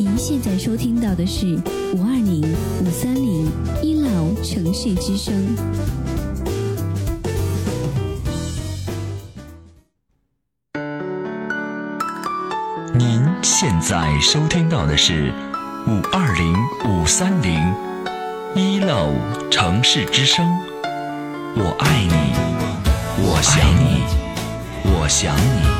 您现在收听到的是五二零五三零一老城市之声。您现在收听到的是五二零五三零一 love 城市之声，我爱你，我想你，我想你。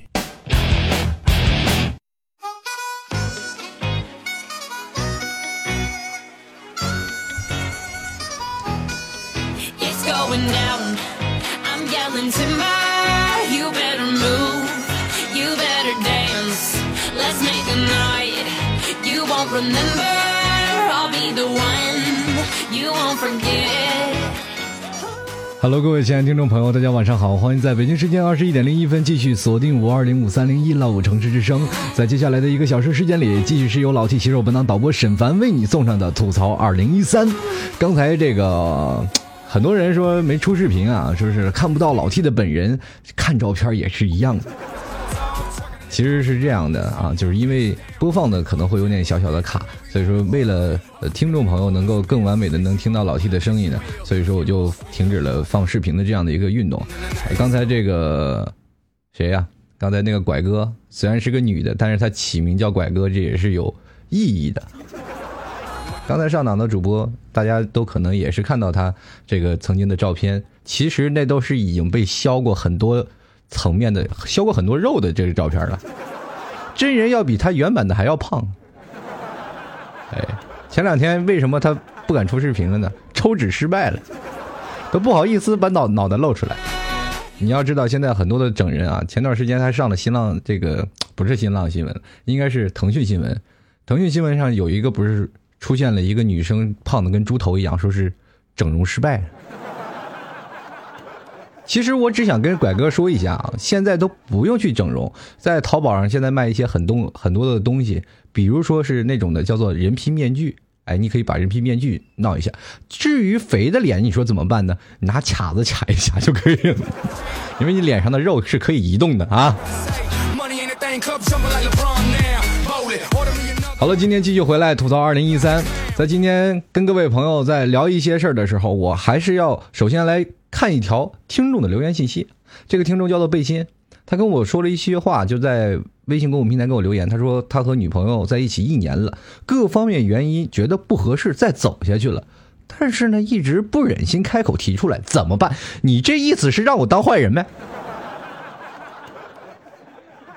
Hello，各位亲爱的听众朋友，大家晚上好，欢迎在北京时间二十一点零一分继续锁定五二零五三零一老五城市之声。在接下来的一个小时时间里，继续是由老 T 携手本档导播沈凡为你送上的吐槽二零一三。刚才这个很多人说没出视频啊，说是看不到老 T 的本人，看照片也是一样的。其实是这样的啊，就是因为播放的可能会有点小小的卡，所以说为了听众朋友能够更完美的能听到老 T 的声音呢，所以说我就停止了放视频的这样的一个运动。刚才这个谁呀、刚才那个拐哥虽然是个女的，但是她起名叫拐哥，这也是有意义的。刚才上档的主播，大家都可能也是看到他这个曾经的照片，其实那都是已经被削过很多层面的、削过很多肉的这个照片了。真人要比他原版的还要胖。哎，前两天为什么他不敢出视频了呢？抽脂失败了，都不好意思把脑脑袋露出来。你要知道，现在很多的整人啊，前段时间他上了新浪这个不是新浪新闻，应该是腾讯新闻。腾讯新闻上有一个不是出现了一个女生胖的跟猪头一样，说是整容失败。其实我只想跟拐哥说一下啊，现在都不用去整容，在淘宝上现在卖一些很多很多的东西，比如说是那种的叫做人皮面具，哎，你可以把人皮面具闹一下。至于肥的脸，你说怎么办呢？你拿卡子卡一下就可以了，因为你脸上的肉是可以移动的啊。好了，今天继续回来吐槽二零一三。在今天跟各位朋友在聊一些事儿的时候，我还是要首先来看一条听众的留言信息。这个听众叫做贝心，他跟我说了一些话，就在微信公众平台给我留言。他说他和女朋友在一起一年了，各方面原因觉得不合适，再走下去了。但是呢，一直不忍心开口提出来，怎么办？你这意思是让我当坏人呗？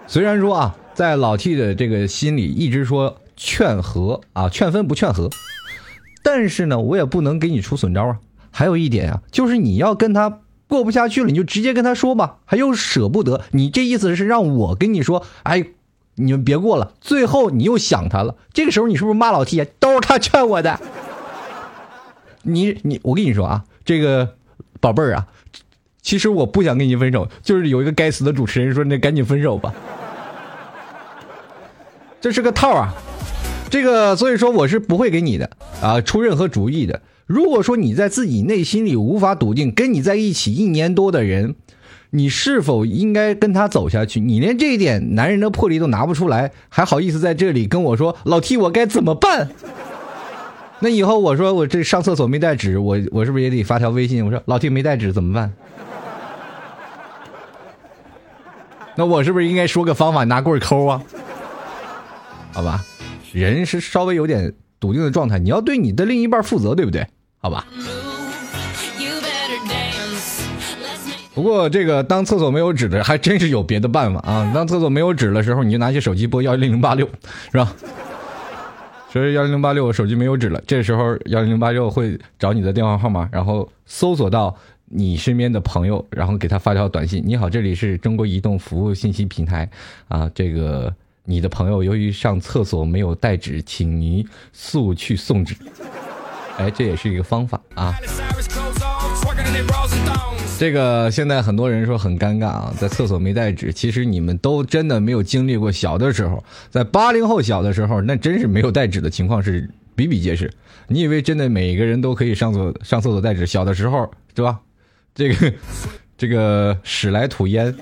虽然说啊，在老 T 的这个心里一直说劝和啊，劝分不劝和，但是呢，我也不能给你出损招啊。还有一点啊，就是你要跟他过不下去了，你就直接跟他说吧，还又舍不得。你这意思是让我跟你说，哎，你们别过了。最后你又想他了，这个时候你是不是骂老 T 啊？都是他劝我的。你你，我跟你说啊，这个宝贝儿啊，其实我不想跟你分手，就是有一个该死的主持人说，那赶紧分手吧。这是个套啊，这个所以说我是不会给你的啊出任何主意的。如果说你在自己内心里无法笃定跟你在一起一年多的人，你是否应该跟他走下去？你连这一点男人的魄力都拿不出来，还好意思在这里跟我说老 T 我该怎么办？那以后我说我这上厕所没带纸，我我是不是也得发条微信？我说老 T 没带纸怎么办？那我是不是应该说个方法，拿棍抠啊？好吧，人是稍微有点笃定的状态，你要对你的另一半负责，对不对？好吧。不过这个当厕所没有纸的，还真是有别的办法啊！当厕所没有纸的时候，你就拿起手机拨幺零零八六，是吧？所以幺零零八六手机没有纸了，这时候幺零零八六会找你的电话号码，然后搜索到你身边的朋友，然后给他发条短信：“你好，这里是中国移动服务信息平台啊，这个你的朋友由于上厕所没有带纸，请您速去送纸。”哎，这也是一个方法啊。这个现在很多人说很尴尬啊，在厕所没带纸。其实你们都真的没有经历过小的时候，在八零后小的时候，那真是没有带纸的情况是比比皆是。你以为真的每个人都可以上厕上厕所带纸？小的时候是吧？这个这个屎来土淹，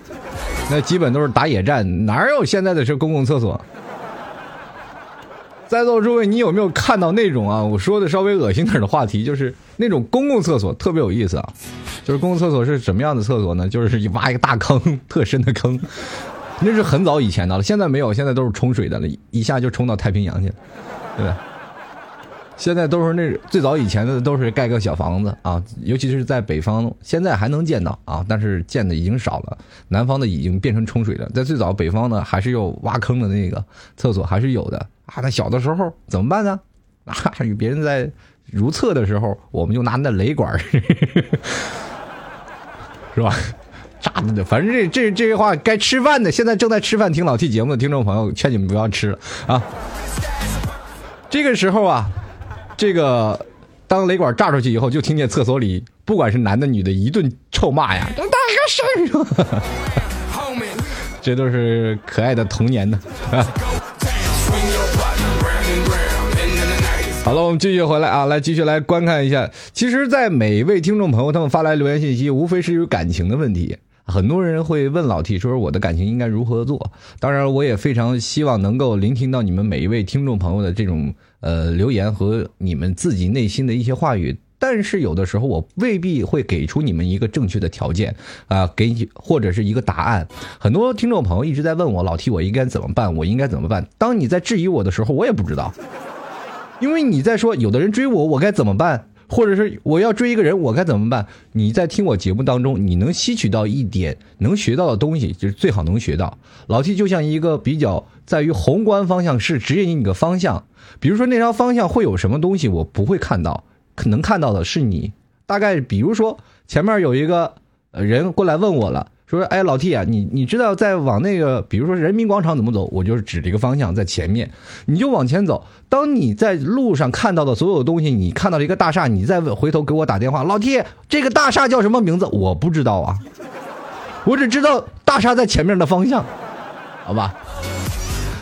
那基本都是打野战，哪有现在的是公共厕所？在座诸位，你有没有看到那种啊？我说的稍微恶心点的话题，就是那种公共厕所特别有意思啊。就是公共厕所是什么样的厕所呢？就是挖一个大坑，特深的坑，那是很早以前的了。现在没有，现在都是冲水的了，一下就冲到太平洋去了，对吧？现在都是那最早以前的都是盖个小房子啊，尤其是在北方，现在还能见到啊，但是见的已经少了。南方的已经变成冲水的，在最早北方呢，还是有挖坑的那个厕所还是有的啊。那小的时候怎么办呢？啊，与别人在如厕的时候，我们就拿那雷管，是吧？炸的，反正这这这些话该吃饭的，现在正在吃饭听老 T 节目的听众朋友，劝你们不要吃了啊。这个时候啊。这个当雷管炸出去以后，就听见厕所里不管是男的女的，一顿臭骂呀！大个声 这都是可爱的童年呢。好了，我们继续回来啊，来继续来观看一下。其实，在每一位听众朋友他们发来留言信息，无非是有感情的问题。很多人会问老 T 说：“我的感情应该如何做？”当然，我也非常希望能够聆听到你们每一位听众朋友的这种。呃，留言和你们自己内心的一些话语，但是有的时候我未必会给出你们一个正确的条件啊，给你或者是一个答案。很多听众朋友一直在问我，老 T 我应该怎么办？我应该怎么办？当你在质疑我的时候，我也不知道，因为你在说有的人追我，我该怎么办？或者是我要追一个人，我该怎么办？你在听我节目当中，你能吸取到一点能学到的东西，就是最好能学到。老 T 就像一个比较在于宏观方向是指引你个方向。比如说那条方向会有什么东西，我不会看到，可能看到的是你。大概比如说前面有一个人过来问我了，说：“哎，老 T 啊，你你知道在往那个，比如说人民广场怎么走？”我就是指这个方向在前面，你就往前走。当你在路上看到的所有东西，你看到了一个大厦，你再回头给我打电话，老 T，这个大厦叫什么名字？我不知道啊，我只知道大厦在前面的方向，好吧？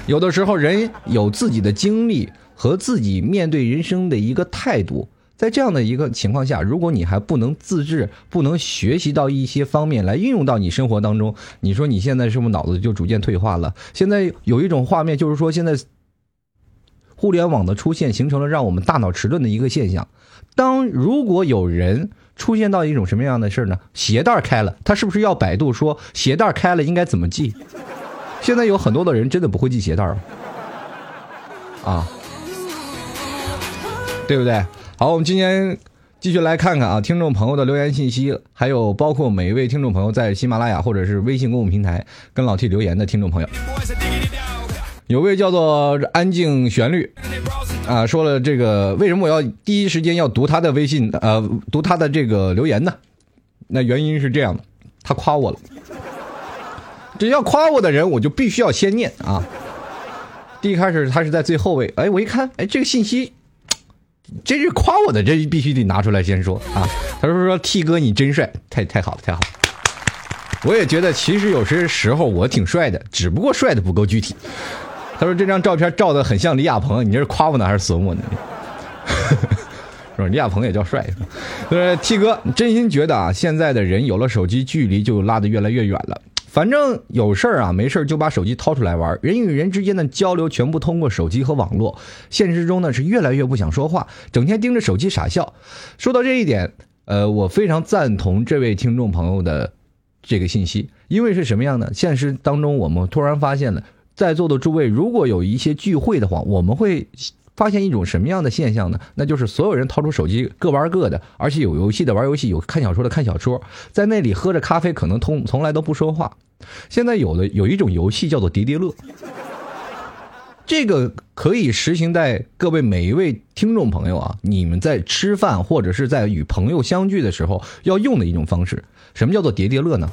有的时候，人有自己的经历和自己面对人生的一个态度，在这样的一个情况下，如果你还不能自制，不能学习到一些方面来运用到你生活当中，你说你现在是不是脑子就逐渐退化了？现在有一种画面，就是说现在互联网的出现，形成了让我们大脑迟钝的一个现象。当如果有人出现到一种什么样的事儿呢？鞋带开了，他是不是要百度说鞋带开了应该怎么系？现在有很多的人真的不会系鞋带儿，啊，对不对？好，我们今天继续来看看啊，听众朋友的留言信息，还有包括每一位听众朋友在喜马拉雅或者是微信公众平台跟老 T 留言的听众朋友，有位叫做安静旋律啊，说了这个为什么我要第一时间要读他的微信呃，读他的这个留言呢？那原因是这样的，他夸我了。只要夸我的人，我就必须要先念啊。第一开始他是在最后位，哎，我一看，哎，这个信息，这是夸我的，这必须得拿出来先说啊。他说说 T 哥你真帅，太太好了，太好了。我也觉得其实有些时候我挺帅的，只不过帅的不够具体。他说这张照片照的很像李亚鹏，你这是夸我呢还是损我呢？是吧？李亚鹏也叫帅。呃，T 哥真心觉得啊，现在的人有了手机，距离就拉得越来越远了。反正有事儿啊，没事儿就把手机掏出来玩。人与人之间的交流全部通过手机和网络。现实中呢是越来越不想说话，整天盯着手机傻笑。说到这一点，呃，我非常赞同这位听众朋友的这个信息，因为是什么样的？现实当中我们突然发现了，在座的诸位如果有一些聚会的话，我们会。发现一种什么样的现象呢？那就是所有人掏出手机各玩各的，而且有游戏的玩游戏，有看小说的看小说，在那里喝着咖啡，可能通从来都不说话。现在有的有一种游戏叫做叠叠乐，这个可以实行在各位每一位听众朋友啊，你们在吃饭或者是在与朋友相聚的时候要用的一种方式。什么叫做叠叠乐呢？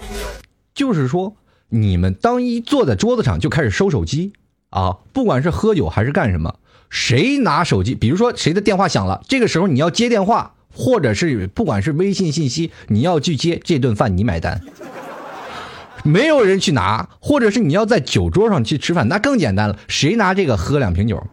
就是说你们当一坐在桌子上就开始收手机啊，不管是喝酒还是干什么。谁拿手机？比如说谁的电话响了，这个时候你要接电话，或者是不管是微信信息，你要去接这顿饭你买单，没有人去拿，或者是你要在酒桌上去吃饭，那更简单了，谁拿这个喝两瓶酒？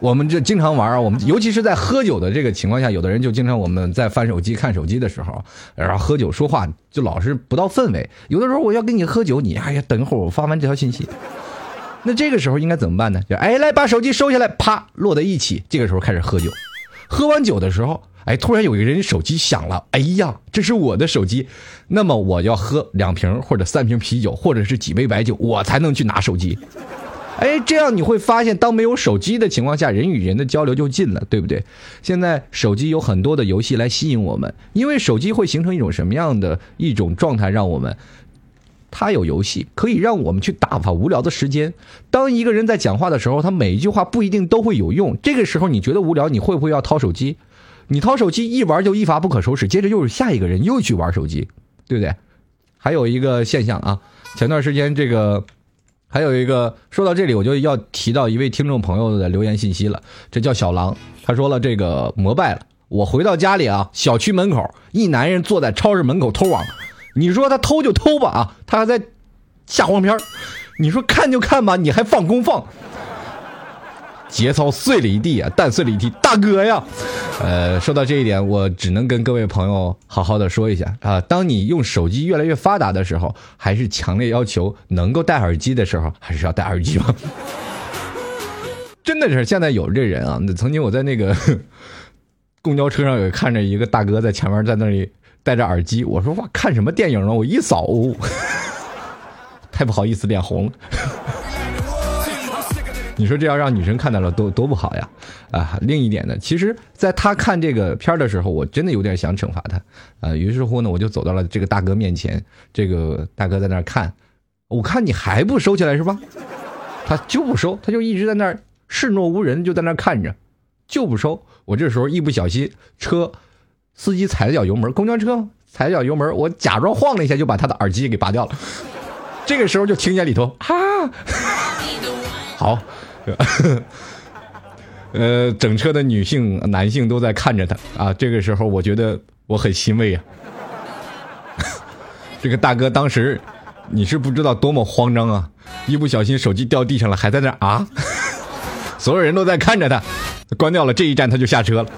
我们这经常玩啊，我们尤其是在喝酒的这个情况下，有的人就经常我们在翻手机、看手机的时候，然后喝酒说话就老是不到氛围。有的时候我要跟你喝酒，你哎呀，等一会儿我发完这条信息，那这个时候应该怎么办呢？就哎，来把手机收下来，啪落在一起。这个时候开始喝酒，喝完酒的时候，哎，突然有一个人手机响了，哎呀，这是我的手机，那么我要喝两瓶或者三瓶啤酒，或者是几杯白酒，我才能去拿手机。哎，这样你会发现，当没有手机的情况下，人与人的交流就近了，对不对？现在手机有很多的游戏来吸引我们，因为手机会形成一种什么样的一种状态，让我们，它有游戏可以让我们去打发无聊的时间。当一个人在讲话的时候，他每一句话不一定都会有用，这个时候你觉得无聊，你会不会要掏手机？你掏手机一玩就一发不可收拾，接着又是下一个人又去玩手机，对不对？还有一个现象啊，前段时间这个。还有一个，说到这里，我就要提到一位听众朋友的留言信息了。这叫小狼，他说了这个膜拜了。我回到家里啊，小区门口一男人坐在超市门口偷网，你说他偷就偷吧啊，他还在下黄片你说看就看吧，你还放公放。节操碎了一地啊，蛋碎了一地，大哥呀！呃，说到这一点，我只能跟各位朋友好好的说一下啊，当你用手机越来越发达的时候，还是强烈要求能够戴耳机的时候，还是要戴耳机吧。真的是现在有这人啊，那曾经我在那个公交车上有看着一个大哥在前面在那里戴着耳机，我说哇，看什么电影呢？我一扫，太不好意思，脸红了。你说这要让女生看到了多多不好呀，啊！另一点呢，其实在他看这个片儿的时候，我真的有点想惩罚他，啊！于是乎呢，我就走到了这个大哥面前，这个大哥在那儿看，我看你还不收起来是吧？他就不收，他就一直在那儿视若无人，就在那儿看着，就不收。我这时候一不小心，车司机踩了脚油门，公交车踩了脚油门，我假装晃了一下，就把他的耳机给拔掉了。这个时候就听见里头啊，好。呃，整车的女性、男性都在看着他啊。这个时候，我觉得我很欣慰啊。这个大哥当时，你是不知道多么慌张啊！一不小心手机掉地上了，还在那啊。所有人都在看着他，关掉了这一站他就下车了，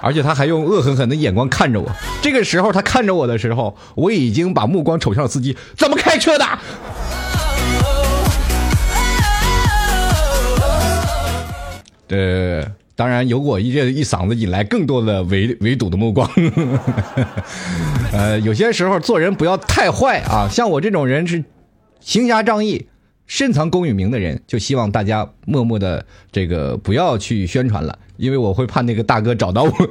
而且他还用恶狠狠的眼光看着我。这个时候他看着我的时候，我已经把目光瞅向了司机，怎么开车的？呃，当然有我一这一嗓子引来更多的围围堵的目光。呃，有些时候做人不要太坏啊，像我这种人是行侠仗义、深藏功与名的人，就希望大家默默的这个不要去宣传了，因为我会怕那个大哥找到我。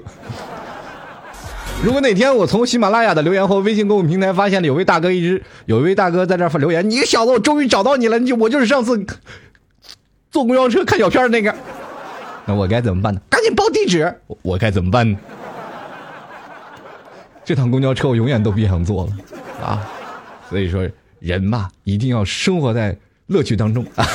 如果哪天我从喜马拉雅的留言或微信公众平台发现了有位大哥一直有一位大哥在这发留言，你小子，我终于找到你了，你我就是上次坐公交车看小片的那个。那我该怎么办呢？赶紧报地址！我我该怎么办呢？这趟公交车我永远都别想坐了啊！所以说，人嘛，一定要生活在乐趣当中啊。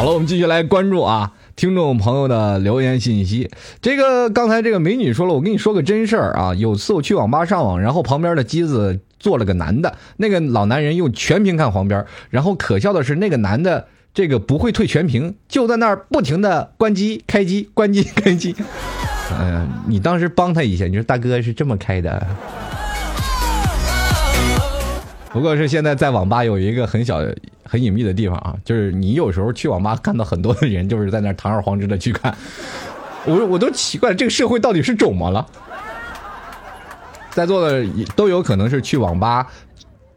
好了，我们继续来关注啊，听众朋友的留言信息。这个刚才这个美女说了，我跟你说个真事儿啊。有次我去网吧上网，然后旁边的机子坐了个男的，那个老男人用全屏看黄片，然后可笑的是那个男的。这个不会退全屏，就在那儿不停的关机、开机、关机、开机。嗯，你当时帮他一下，你说大哥是这么开的。不过是现在在网吧有一个很小、很隐秘的地方啊，就是你有时候去网吧看到很多的人就是在那堂而皇之的去看，我我都奇怪这个社会到底是肿么了？在座的都有可能是去网吧。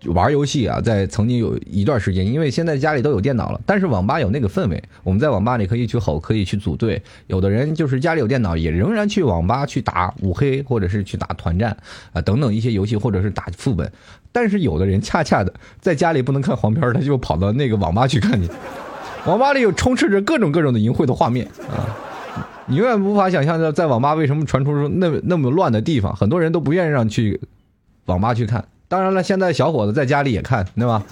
玩游戏啊，在曾经有一段时间，因为现在家里都有电脑了，但是网吧有那个氛围，我们在网吧里可以去吼，可以去组队。有的人就是家里有电脑，也仍然去网吧去打五黑，或者是去打团战啊等等一些游戏，或者是打副本。但是有的人恰恰的在家里不能看黄片，他就跑到那个网吧去看去。网吧里有充斥着各种各种的淫秽的画面啊，你永远无法想象在网吧为什么传出那那么乱的地方，很多人都不愿意让去网吧去看。当然了，现在小伙子在家里也看，对吧？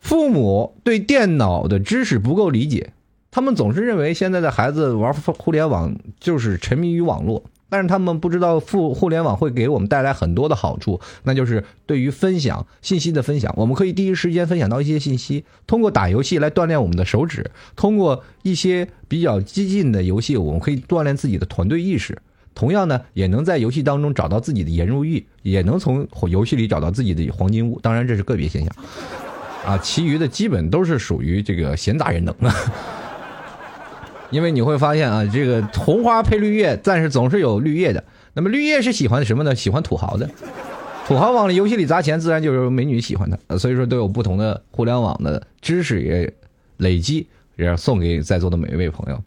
父母对电脑的知识不够理解，他们总是认为现在的孩子玩互联网就是沉迷于网络，但是他们不知道互互联网会给我们带来很多的好处，那就是对于分享信息的分享，我们可以第一时间分享到一些信息，通过打游戏来锻炼我们的手指，通过一些比较激进的游戏，我们可以锻炼自己的团队意识。同样呢，也能在游戏当中找到自己的颜如玉，也能从游戏里找到自己的黄金屋。当然，这是个别现象，啊，其余的基本都是属于这个闲杂人等。因为你会发现啊，这个红花配绿叶，但是总是有绿叶的。那么绿叶是喜欢什么呢？喜欢土豪的，土豪往游戏里砸钱，自然就有美女喜欢他。所以说，都有不同的互联网的知识也累积，也送给在座的每一位朋友。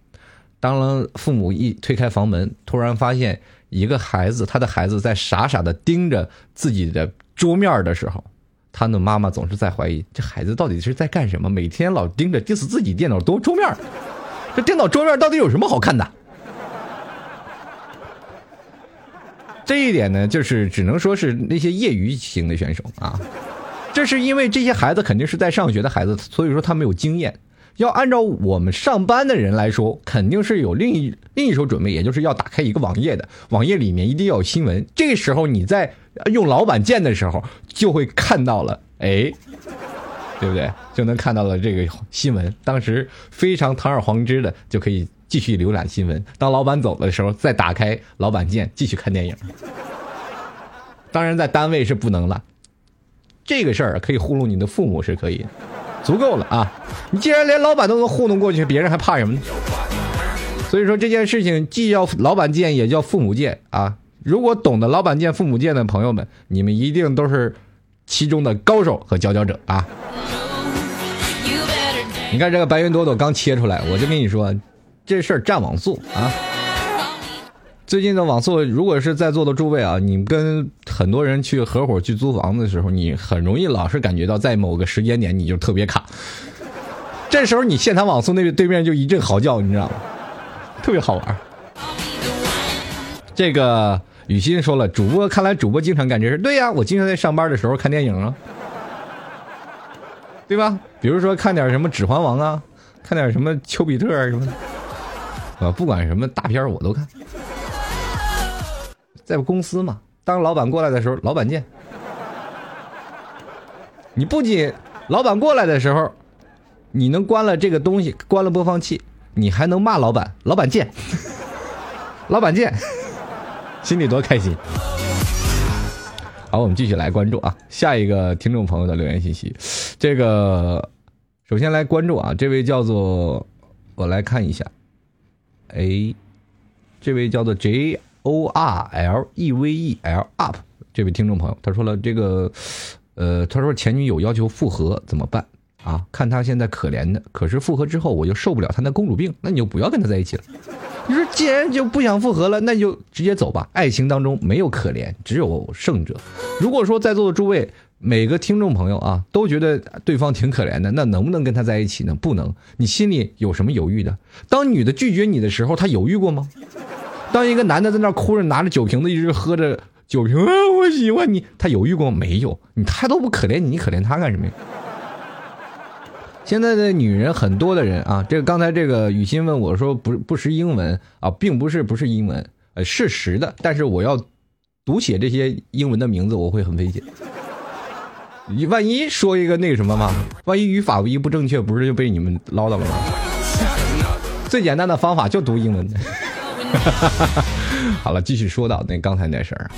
当父母一推开房门，突然发现一个孩子，他的孩子在傻傻的盯着自己的桌面的时候，他的妈妈总是在怀疑这孩子到底是在干什么，每天老盯着盯死自己电脑桌桌面，这电脑桌面到底有什么好看的？这一点呢，就是只能说是那些业余型的选手啊，这是因为这些孩子肯定是在上学的孩子，所以说他没有经验。要按照我们上班的人来说，肯定是有另一另一手准备，也就是要打开一个网页的，网页里面一定要有新闻。这个时候你在用老板键的时候，就会看到了，哎，对不对？就能看到了这个新闻。当时非常堂而皇之的就可以继续浏览新闻。当老板走的时候，再打开老板键继续看电影。当然，在单位是不能了。这个事儿可以糊弄你的父母是可以。足够了啊！你既然连老板都能糊弄过去，别人还怕什么呢？所以说这件事情既叫老板见，也叫父母见啊！如果懂得老板见、父母见的朋友们，你们一定都是其中的高手和佼佼者啊！你看这个白云朵朵刚切出来，我就跟你说，这事儿占网速啊！最近的网速，如果是在座的诸位啊，你跟很多人去合伙去租房子的时候，你很容易老是感觉到在某个时间点你就特别卡。这时候你现场网速，那对面就一阵嚎叫，你知道吗？特别好玩。这个雨欣说了，主播看来主播经常干这事，对呀，我经常在上班的时候看电影啊，对吧？比如说看点什么《指环王》啊，看点什么《丘比特》啊什么的，啊，不管什么大片我都看。在公司嘛，当老板过来的时候，老板见。你不仅老板过来的时候，你能关了这个东西，关了播放器，你还能骂老板，老板见，老板见，心里多开心。好，我们继续来关注啊，下一个听众朋友的留言信息。这个首先来关注啊，这位叫做我来看一下，哎，这位叫做 J。O R L E V E L up，这位听众朋友，他说了这个，呃，他说前女友要求复合怎么办啊？看他现在可怜的，可是复合之后我就受不了他那公主病，那你就不要跟他在一起了。你说既然就不想复合了，那就直接走吧。爱情当中没有可怜，只有胜者。如果说在座的诸位每个听众朋友啊，都觉得对方挺可怜的，那能不能跟他在一起呢？不能。你心里有什么犹豫的？当女的拒绝你的时候，他犹豫过吗？当一个男的在那哭着拿着酒瓶子一直喝着酒瓶，啊，我喜欢你，他犹豫过没有？你他都不可怜你，你可怜他干什么呀？现在的女人很多的人啊，这个刚才这个雨欣问我说不不识英文啊，并不是不是英文，呃，是识的，但是我要读写这些英文的名字，我会很费劲。你万一说一个那个什么嘛，万一语法一不正确，不是就被你们唠叨了吗？最简单的方法就读英文。好了，继续说到那刚才那事儿，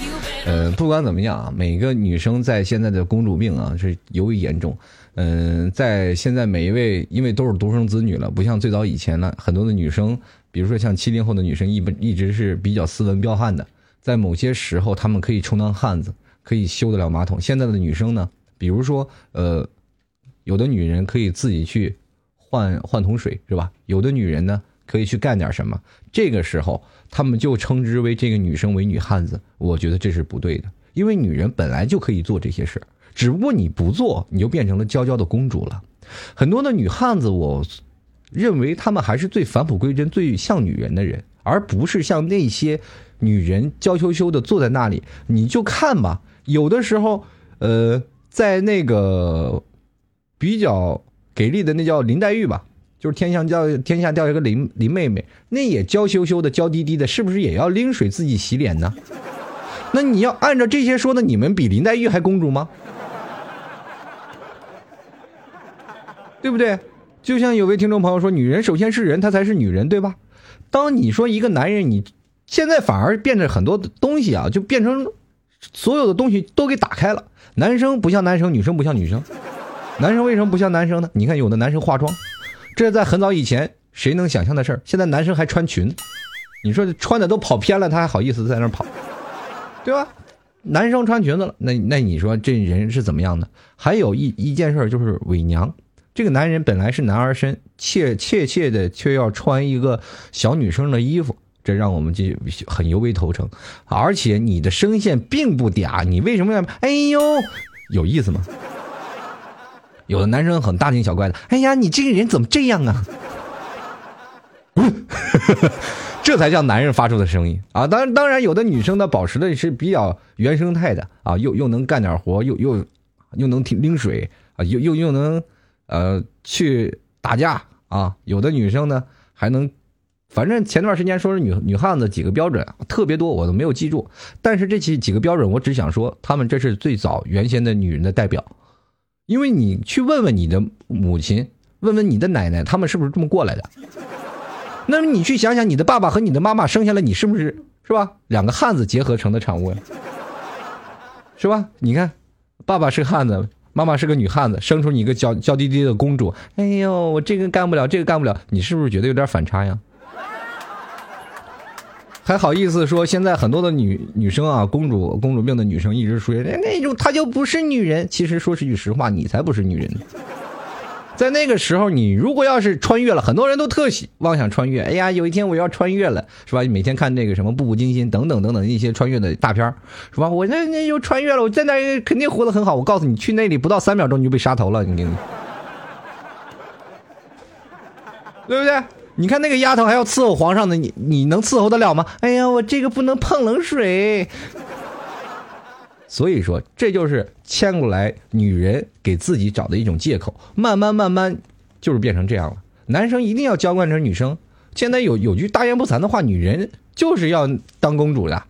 呃，不管怎么样啊，每个女生在现在的公主病啊是尤为严重。嗯，在现在每一位，因为都是独生子女了，不像最早以前了，很多的女生，比如说像七零后的女生，一本一直是比较斯文彪悍的，在某些时候她们可以充当汉子，可以修得了马桶。现在的女生呢，比如说呃，有的女人可以自己去换换桶水，是吧？有的女人呢。可以去干点什么？这个时候，他们就称之为这个女生为女汉子。我觉得这是不对的，因为女人本来就可以做这些事只不过你不做，你就变成了娇娇的公主了。很多的女汉子，我认为她们还是最返璞归真、最像女人的人，而不是像那些女人娇羞羞的坐在那里。你就看吧，有的时候，呃，在那个比较给力的那叫林黛玉吧。就是天上掉天下掉一个林林妹妹，那也娇羞羞的、娇滴滴的，是不是也要拎水自己洗脸呢？那你要按照这些说的，你们比林黛玉还公主吗？对不对？就像有位听众朋友说，女人首先是人，她才是女人，对吧？当你说一个男人，你现在反而变得很多东西啊，就变成所有的东西都给打开了。男生不像男生，女生不像女生。男生为什么不像男生呢？你看有的男生化妆，这在很早以前谁能想象的事儿？现在男生还穿裙，你说穿的都跑偏了，他还好意思在那跑，对吧？男生穿裙子了，那那你说这人是怎么样的？还有一一件事就是伪娘。这个男人本来是男儿身，切切切的却要穿一个小女生的衣服，这让我们就很尤为头疼。而且你的声线并不嗲，你为什么要？哎呦，有意思吗？有的男生很大惊小怪的，哎呀，你这个人怎么这样啊？这才叫男人发出的声音啊！当然，当然，有的女生呢，保持的是比较原生态的啊，又又能干点活，又又又能提拎水啊，又又又能。呃，去打架啊！有的女生呢还能，反正前段时间说是女女汉子几个标准特别多，我都没有记住。但是这几几个标准，我只想说，他们这是最早原先的女人的代表。因为你去问问你的母亲，问问你的奶奶，他们是不是这么过来的？那么你去想想，你的爸爸和你的妈妈生下来，你是不是是吧？两个汉子结合成的产物呀，是吧？你看，爸爸是汉子。妈妈是个女汉子，生出你一个娇娇滴滴的公主。哎呦，我这个干不了，这个干不了，你是不是觉得有点反差呀？还好意思说现在很多的女女生啊，公主公主病的女生一直说那那种她就不是女人。其实说是句实话，你才不是女人。在那个时候，你如果要是穿越了，很多人都特喜妄想穿越。哎呀，有一天我要穿越了，是吧？每天看那个什么《步步惊心》等等等等一些穿越的大片是吧？我那那又穿越了，我在那肯定活得很好。我告诉你，去那里不到三秒钟你就被杀头了，你 对不对？你看那个丫头还要伺候皇上呢，你你能伺候得了吗？哎呀，我这个不能碰冷水。所以说，这就是牵过来女人给自己找的一种借口。慢慢慢慢，就是变成这样了。男生一定要娇惯着女生。现在有有句大言不惭的话，女人就是要当公主的，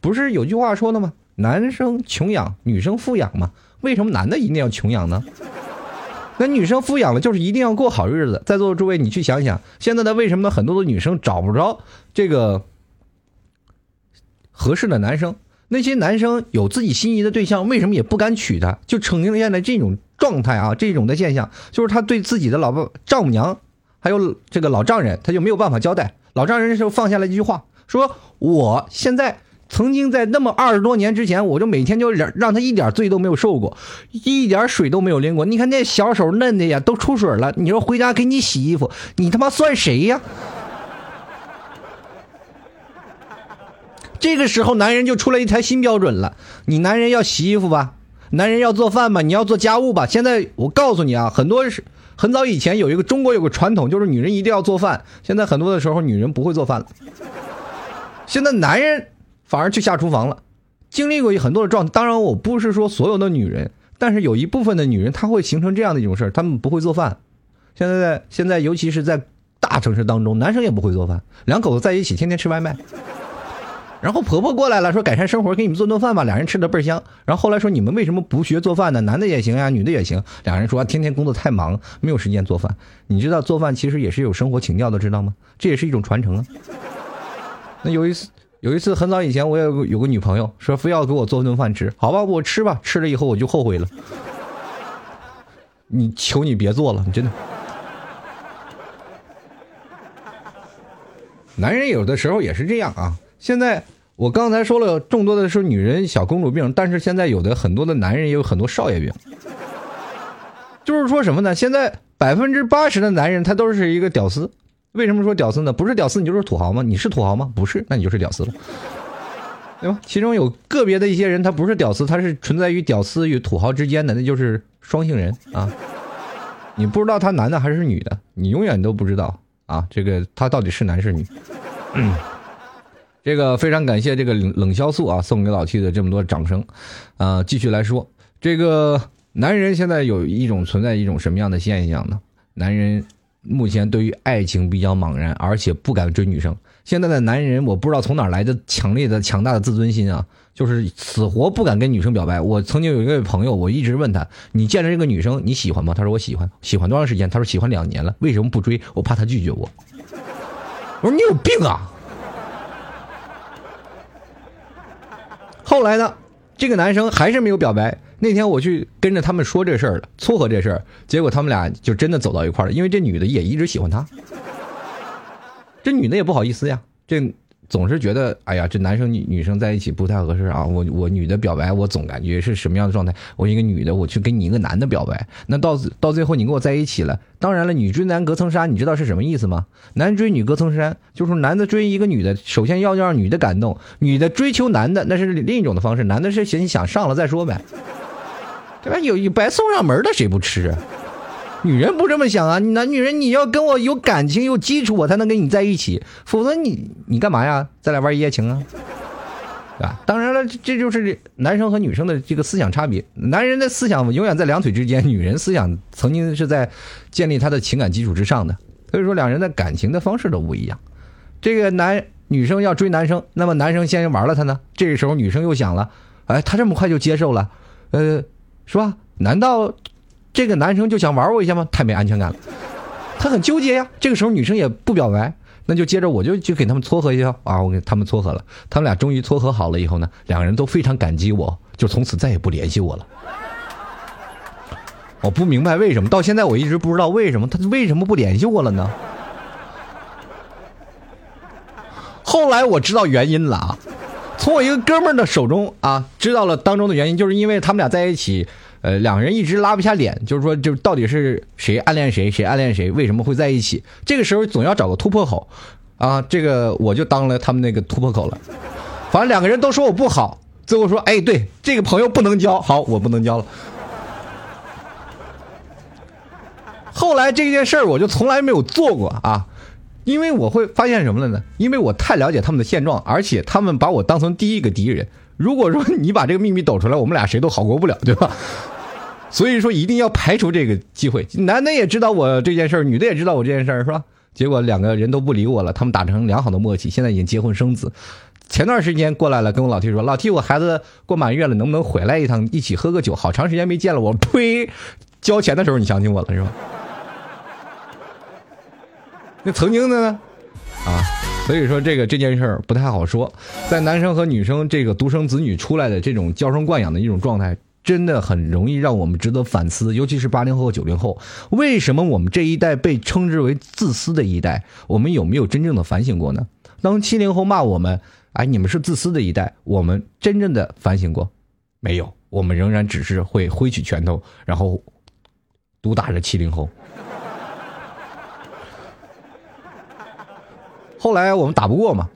不是有句话说的吗？男生穷养，女生富养嘛。为什么男的一定要穷养呢？那女生富养了，就是一定要过好日子。在座的诸位，你去想想，现在的为什么很多的女生找不着这个合适的男生？那些男生有自己心仪的对象，为什么也不敢娶她？就呈现了这种状态啊，这种的现象，就是他对自己的老婆、丈母娘，还有这个老丈人，他就没有办法交代。老丈人就放下了一句话，说：“我现在曾经在那么二十多年之前，我就每天就让让他一点罪都没有受过，一点水都没有淋过。你看那小手嫩的呀，都出水了。你说回家给你洗衣服，你他妈算谁呀？”这个时候，男人就出了一台新标准了。你男人要洗衣服吧，男人要做饭吧，你要做家务吧。现在我告诉你啊，很多是很早以前有一个中国有个传统，就是女人一定要做饭。现在很多的时候，女人不会做饭了。现在男人反而去下厨房了。经历过很多的状态，当然我不是说所有的女人，但是有一部分的女人，她会形成这样的一种事儿，她们不会做饭。现在在现在，尤其是在大城市当中，男生也不会做饭，两口子在一起天天吃外卖。然后婆婆过来了，说改善生活，给你们做顿饭吧。俩人吃的倍儿香。然后后来说你们为什么不学做饭呢？男的也行呀，女的也行。俩人说天天工作太忙，没有时间做饭。你知道做饭其实也是有生活情调的，知道吗？这也是一种传承啊。那有一次，有一次很早以前，我有有个女朋友说非要给我做顿饭吃，好吧，我吃吧。吃了以后我就后悔了。你求你别做了，你真的。男人有的时候也是这样啊。现在我刚才说了众多的是女人小公主病，但是现在有的很多的男人也有很多少爷病，就是说什么呢？现在百分之八十的男人他都是一个屌丝，为什么说屌丝呢？不是屌丝你就是土豪吗？你是土豪吗？不是，那你就是屌丝了，对吧？其中有个别的一些人他不是屌丝，他是存在于屌丝与土豪之间的，那就是双性人啊。你不知道他男的还是女的，你永远都不知道啊，这个他到底是男是女。嗯这个非常感谢这个冷冷潇肃啊送给老 T 的这么多掌声，啊，继续来说，这个男人现在有一种存在一种什么样的现象呢？男人目前对于爱情比较茫然，而且不敢追女生。现在的男人，我不知道从哪来的强烈的、强大的自尊心啊，就是死活不敢跟女生表白。我曾经有一位朋友，我一直问他：“你见着这个女生你喜欢吗？”他说：“我喜欢。”喜欢多长时间？他说：“喜欢两年了。”为什么不追？我怕她拒绝我。我说：“你有病啊！”后来呢，这个男生还是没有表白。那天我去跟着他们说这事儿了，撮合这事儿，结果他们俩就真的走到一块儿了。因为这女的也一直喜欢他，这女的也不好意思呀，这总是觉得，哎呀，这男生女女生在一起不太合适啊。我我女的表白，我总感觉是什么样的状态？我一个女的，我去跟你一个男的表白，那到到最后你跟我在一起了，当然了，女追男隔层纱，你知道是什么意思吗？男追女隔层纱，就是男的追一个女的，首先要让女的感动，女的追求男的，那是另一种的方式，男的是先想上了再说呗。对吧？有有白送上门的谁不吃啊？女人不这么想啊！男女人你要跟我有感情有基础，我才能跟你在一起，否则你你干嘛呀？再来玩一夜情啊？对吧？当然了，这就是男生和女生的这个思想差别。男人的思想永远在两腿之间，女人思想曾经是在建立他的情感基础之上的。所以说，两人的感情的方式都不一样。这个男女生要追男生，那么男生先玩了他呢？这个时候女生又想了，哎，他这么快就接受了，呃。是吧？难道这个男生就想玩我一下吗？太没安全感了，他很纠结呀。这个时候女生也不表白，那就接着我就去给他们撮合一下啊。我给他们撮合了，他们俩终于撮合好了以后呢，两个人都非常感激我，就从此再也不联系我了。我不明白为什么，到现在我一直不知道为什么他为什么不联系我了呢？后来我知道原因了啊。从我一个哥们儿的手中啊，知道了当中的原因，就是因为他们俩在一起，呃，两个人一直拉不下脸，就是说，就到底是谁暗恋谁，谁暗恋谁，为什么会在一起？这个时候总要找个突破口，啊，这个我就当了他们那个突破口了。反正两个人都说我不好，最后说，哎，对，这个朋友不能交，好，我不能交了。后来这件事儿我就从来没有做过啊。因为我会发现什么了呢？因为我太了解他们的现状，而且他们把我当成第一个敌人。如果说你把这个秘密抖出来，我们俩谁都好过不了，对吧？所以说一定要排除这个机会。男的也知道我这件事儿，女的也知道我这件事儿，是吧？结果两个人都不理我了，他们打成良好的默契，现在已经结婚生子。前段时间过来了，跟我老 T 说：“老 T，我孩子过满月了，能不能回来一趟，一起喝个酒？好长时间没见了。”我呸！交钱的时候你想起我了，是吧？那曾经的呢，啊，所以说这个这件事儿不太好说。在男生和女生这个独生子女出来的这种娇生惯养的一种状态，真的很容易让我们值得反思。尤其是八零后九零后，为什么我们这一代被称之为自私的一代？我们有没有真正的反省过呢？当七零后骂我们，哎，你们是自私的一代，我们真正的反省过没有？我们仍然只是会挥起拳头，然后毒打着七零后。后来我们打不过嘛，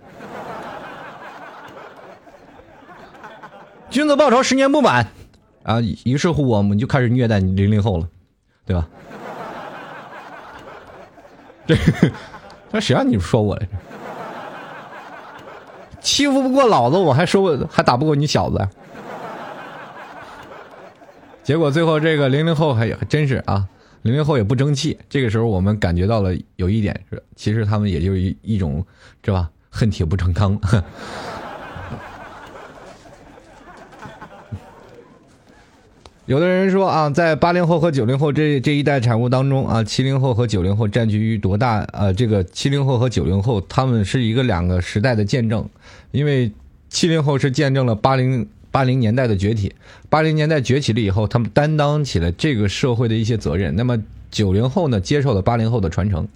君子报仇十年不晚，啊，于是乎我们就开始虐待零零后了，对吧？这那谁让你说我来着？欺负不过老子，我还说还打不过你小子。结果最后这个零零后还真是啊。零零后也不争气，这个时候我们感觉到了有一点是，其实他们也就是一一种，是吧？恨铁不成钢。有的人说啊，在八零后和九零后这这一代产物当中啊，七零后和九零后占据于多大？呃，这个七零后和九零后他们是一个两个时代的见证，因为七零后是见证了八零。八零年代的崛起，八零年代崛起了以后，他们担当起了这个社会的一些责任。那么九零后呢，接受了八零后的传承。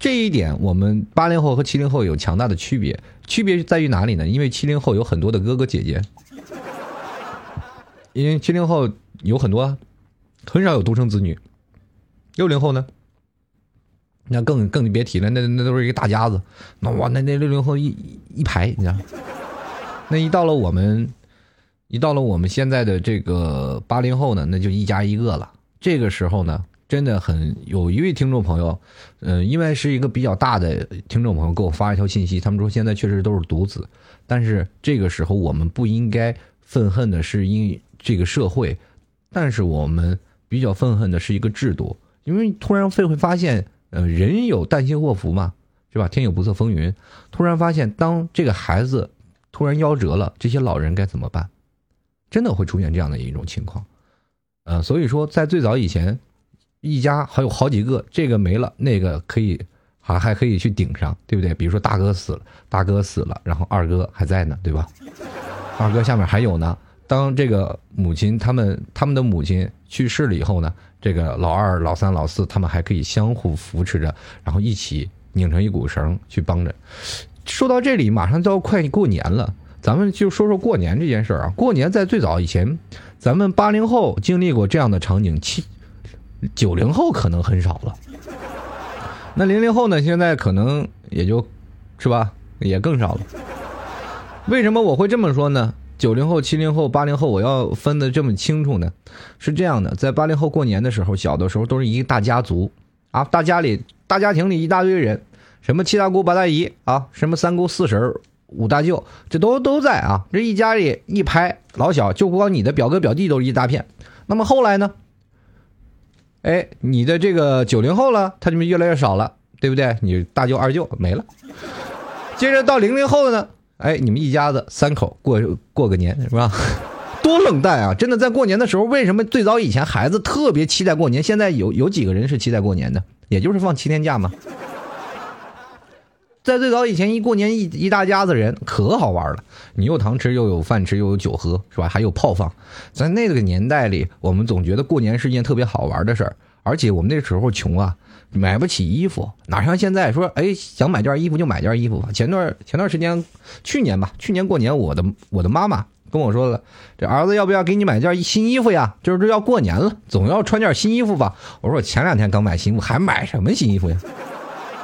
这一点，我们八零后和七零后有强大的区别。区别在于哪里呢？因为七零后有很多的哥哥姐姐，因为七零后有很多，很少有独生子女。六零后呢，那更更别提了，那那都是一个大家子。那哇，那那六零后一一排，你知道，那一到了我们。一到了我们现在的这个八零后呢，那就一家一个了。这个时候呢，真的很有一位听众朋友，嗯，因为是一个比较大的听众朋友给我发一条信息，他们说现在确实都是独子，但是这个时候我们不应该愤恨的是因这个社会，但是我们比较愤恨的是一个制度，因为突然会会发现呃，人有旦夕祸福嘛，是吧？天有不测风云，突然发现，当这个孩子突然夭折了，这些老人该怎么办？真的会出现这样的一种情况。呃，所以说，在最早以前，一家还有好几个，这个没了，那个可以还还可以去顶上，对不对？比如说大哥死了，大哥死了，然后二哥还在呢，对吧？二哥下面还有呢。当这个母亲他们他们的母亲去世了以后呢，这个老二、老三、老四他们还可以相互扶持着，然后一起拧成一股绳去帮着。说到这里，马上就要快过年了，咱们就说说过年这件事儿啊。过年在最早以前，咱们八零后经历过这样的场景，七九零后可能很少了。那零零后呢？现在可能也就，是吧？也更少了。为什么我会这么说呢？九零后、七零后、八零后，我要分得这么清楚呢？是这样的，在八零后过年的时候，小的时候都是一个大家族啊，大家里、大家庭里一大堆人，什么七大姑八大姨啊，什么三姑四婶五大舅，这都都在啊。这一家里一拍老小，就光你的表哥表弟都是一大片。那么后来呢？哎，你的这个九零后了，他就越来越少了，对不对？你大舅二舅没了。接着到零零后呢，哎，你们一家子三口过过个年是吧？多冷淡啊！真的，在过年的时候，为什么最早以前孩子特别期待过年？现在有有几个人是期待过年的？也就是放七天假嘛。在最早以前，一过年一一大家子人可好玩了，你有糖吃，又有饭吃，又有酒喝，是吧？还有炮放。在那个年代里，我们总觉得过年是件特别好玩的事儿，而且我们那时候穷啊，买不起衣服，哪像现在说，哎，想买件衣服就买件衣服吧。前段前段时间，去年吧，去年过年，我的我的妈妈跟我说了，这儿子要不要给你买件新衣服呀？就是这要过年了，总要穿件新衣服吧。我说我前两天刚买新衣服，还买什么新衣服呀？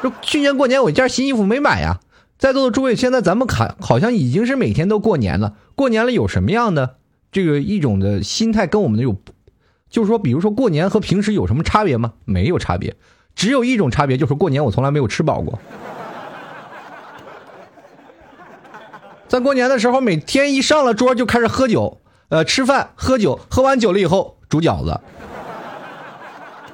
说去年过年我一件新衣服没买呀，在座的诸位，现在咱们看好像已经是每天都过年了。过年了有什么样的这个一种的心态跟我们的有，就是说，比如说过年和平时有什么差别吗？没有差别，只有一种差别，就是过年我从来没有吃饱过。在过年的时候，每天一上了桌就开始喝酒，呃，吃饭喝酒，喝完酒了以后煮饺子。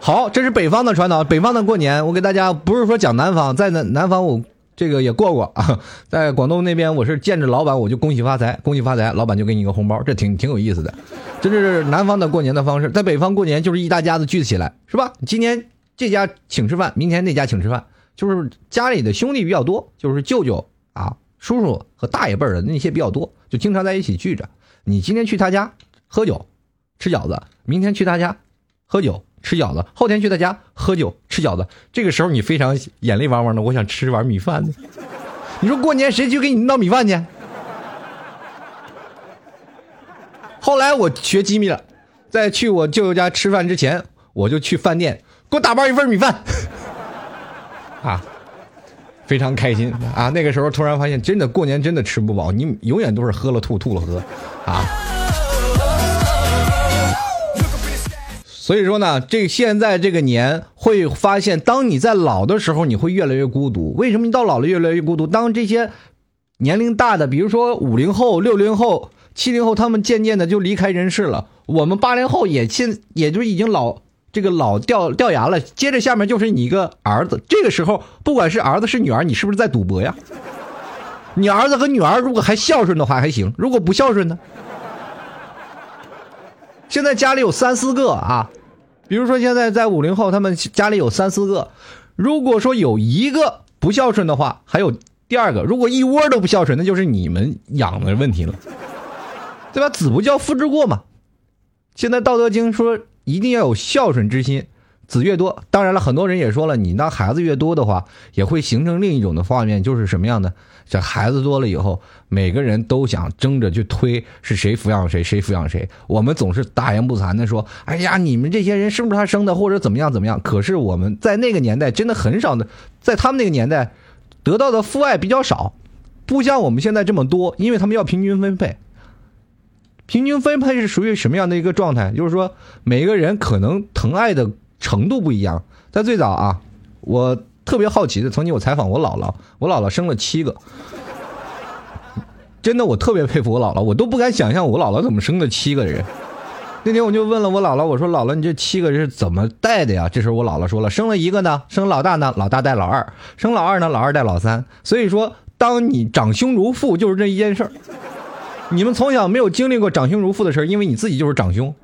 好，这是北方的传统。北方的过年，我给大家不是说讲南方，在南南方我这个也过过啊，在广东那边我是见着老板我就恭喜发财，恭喜发财，老板就给你一个红包，这挺挺有意思的。这是南方的过年的方式，在北方过年就是一大家子聚起来，是吧？今天这家请吃饭，明天那家请吃饭，就是家里的兄弟比较多，就是舅舅啊、叔叔和大爷辈儿的那些比较多，就经常在一起聚着。你今天去他家喝酒吃饺子，明天去他家喝酒。吃饺子，后天去他家喝酒吃饺子。这个时候你非常眼泪汪汪的，我想吃碗米饭呢。你说过年谁去给你闹米饭去？后来我学机密了，在去我舅舅家吃饭之前，我就去饭店给我打包一份米饭。啊，非常开心啊！那个时候突然发现，真的过年真的吃不饱，你永远都是喝了吐，吐了喝，啊。所以说呢，这现在这个年会发现，当你在老的时候，你会越来越孤独。为什么你到老了越来越孤独？当这些年龄大的，比如说五零后、六零后、七零后，他们渐渐的就离开人世了。我们八零后也现也就已经老这个老掉掉牙了。接着下面就是你一个儿子，这个时候不管是儿子是女儿，你是不是在赌博呀？你儿子和女儿如果还孝顺的话还行，如果不孝顺呢？现在家里有三四个啊，比如说现在在五零后，他们家里有三四个。如果说有一个不孝顺的话，还有第二个。如果一窝都不孝顺，那就是你们养的问题了，对吧？子不教，父之过嘛。现在《道德经》说一定要有孝顺之心。子越多，当然了，很多人也说了，你那孩子越多的话，也会形成另一种的画面，就是什么样的？这孩子多了以后，每个人都想争着去推是谁抚养谁，谁抚养谁。我们总是大言不惭的说：“哎呀，你们这些人是不是他生的，或者怎么样怎么样？”可是我们在那个年代真的很少的，在他们那个年代得到的父爱比较少，不像我们现在这么多，因为他们要平均分配。平均分配是属于什么样的一个状态？就是说，每个人可能疼爱的程度不一样。在最早啊，我特别好奇的，曾经我采访我姥姥，我姥姥生了七个，真的我特别佩服我姥姥，我都不敢想象我姥姥怎么生的七个人。那天我就问了我姥姥，我说姥姥，你这七个人是怎么带的呀？这时候我姥姥说了，生了一个呢，生老大呢，老大带老二；生老二呢，老二带老三。所以说，当你长兄如父，就是这一件事儿。你们从小没有经历过长兄如父的事儿，因为你自己就是长兄。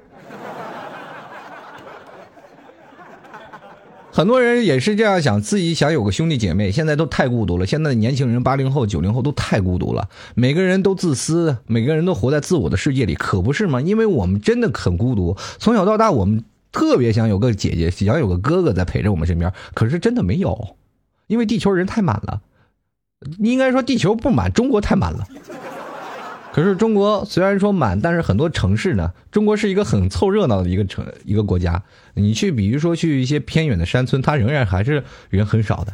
很多人也是这样想，自己想有个兄弟姐妹，现在都太孤独了。现在的年轻人，八零后、九零后都太孤独了，每个人都自私，每个人都活在自我的世界里，可不是吗？因为我们真的很孤独，从小到大，我们特别想有个姐姐，想有个哥哥在陪着我们身边，可是真的没有，因为地球人太满了。应该说地球不满，中国太满了。可是中国虽然说满，但是很多城市呢，中国是一个很凑热闹的一个城一个国家。你去，比如说去一些偏远的山村，它仍然还是人很少的。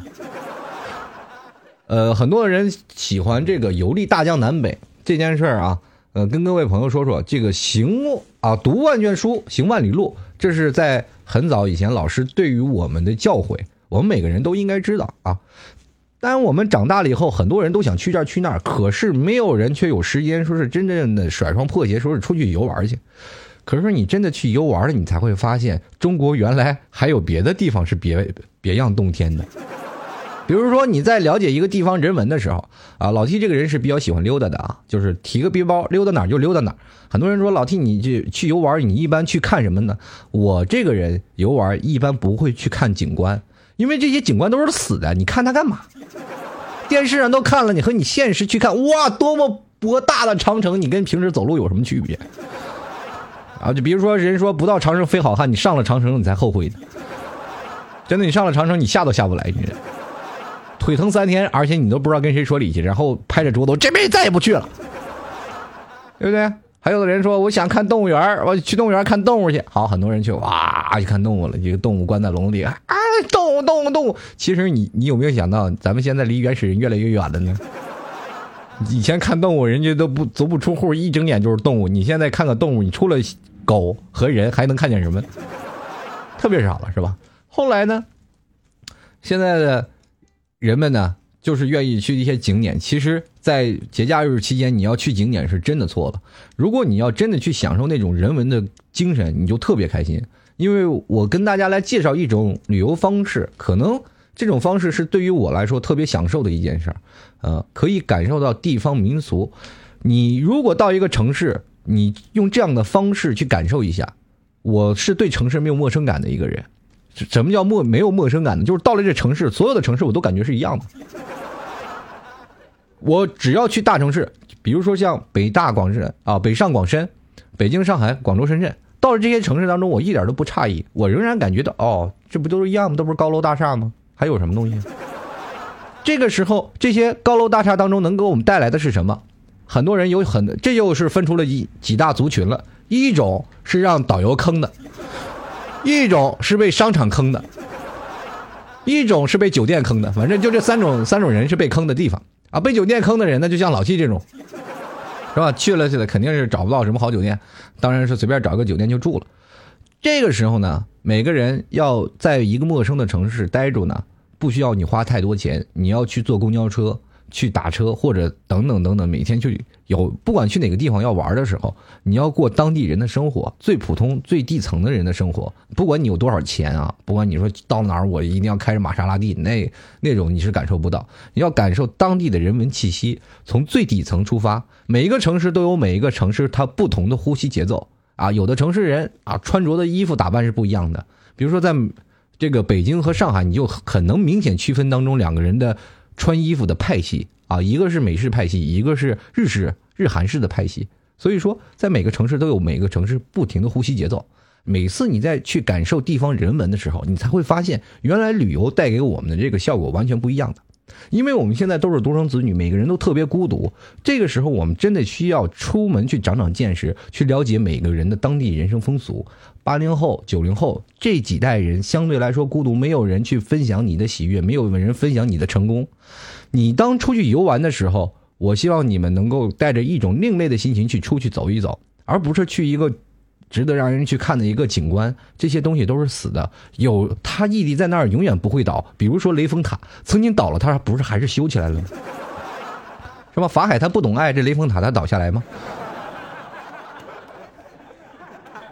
呃，很多人喜欢这个游历大江南北这件事儿啊，呃，跟各位朋友说说，这个行啊，读万卷书，行万里路，这是在很早以前老师对于我们的教诲，我们每个人都应该知道啊。当我们长大了以后，很多人都想去这儿去那儿，可是没有人却有时间说是真正的甩双破鞋，说是出去游玩去。可是你真的去游玩了，你才会发现中国原来还有别的地方是别别样洞天的。比如说你在了解一个地方人文的时候啊，老 T 这个人是比较喜欢溜达的啊，就是提个背包溜达哪儿就溜达哪儿。很多人说老 T 你去去游玩，你一般去看什么呢？我这个人游玩一般不会去看景观，因为这些景观都是死的，你看它干嘛？电视上都看了，你和你现实去看，哇，多么博大的长城，你跟平时走路有什么区别？啊，就比如说人说不到长城非好汉，你上了长城你才后悔呢。真的，你上了长城，你下都下不来，你这腿疼三天，而且你都不知道跟谁说理去，然后拍着桌子，我这辈子再也不去了，对不对？还有的人说，我想看动物园，我去动物园看动物去。好，很多人去，哇，去看动物了，一个动物关在笼子里，啊，动物，动物，动物。其实你，你有没有想到，咱们现在离原始人越来越远了呢？以前看动物，人家都不足不出户，一睁眼就是动物。你现在看个动物，你除了狗和人，还能看见什么？特别少了，是吧？后来呢？现在的人们呢，就是愿意去一些景点。其实，在节假日期间，你要去景点是真的错了。如果你要真的去享受那种人文的精神，你就特别开心。因为我跟大家来介绍一种旅游方式，可能这种方式是对于我来说特别享受的一件事儿。呃，可以感受到地方民俗。你如果到一个城市，你用这样的方式去感受一下，我是对城市没有陌生感的一个人。什么叫陌没有陌生感呢？就是到了这城市，所有的城市我都感觉是一样的。我只要去大城市，比如说像北大广深啊，北上广深，北京、上海、广州、深圳，到了这些城市当中，我一点都不诧异，我仍然感觉到哦，这不都是一样吗？都不是高楼大厦吗？还有什么东西？这个时候，这些高楼大厦当中能给我们带来的是什么？很多人有很，这又是分出了一几大族群了。一种是让导游坑的，一种是被商场坑的，一种是被酒店坑的。反正就这三种三种人是被坑的地方啊。被酒店坑的人呢，就像老七这种，是吧？去了去了，肯定是找不到什么好酒店，当然是随便找个酒店就住了。这个时候呢，每个人要在一个陌生的城市待住呢。不需要你花太多钱，你要去坐公交车、去打车或者等等等等，每天去有不管去哪个地方要玩的时候，你要过当地人的生活，最普通、最底层的人的生活。不管你有多少钱啊，不管你说到哪儿我一定要开着玛莎拉蒂，那那种你是感受不到。你要感受当地的人文气息，从最底层出发。每一个城市都有每一个城市它不同的呼吸节奏啊，有的城市人啊穿着的衣服打扮是不一样的，比如说在。这个北京和上海，你就很能明显区分当中两个人的穿衣服的派系啊，一个是美式派系，一个是日式日韩式的派系。所以说，在每个城市都有每个城市不停的呼吸节奏。每次你在去感受地方人文的时候，你才会发现，原来旅游带给我们的这个效果完全不一样的。因为我们现在都是独生子女，每个人都特别孤独。这个时候，我们真的需要出门去长长见识，去了解每个人的当地人生风俗。八零后、九零后这几代人相对来说孤独，没有人去分享你的喜悦，没有人分享你的成功。你当出去游玩的时候，我希望你们能够带着一种另类的心情去出去走一走，而不是去一个。值得让人去看的一个景观，这些东西都是死的，有它屹立在那儿，永远不会倒。比如说雷峰塔，曾经倒了，它不是还是修起来了吗？是吧？法海他不懂爱，这雷峰塔他倒下来吗？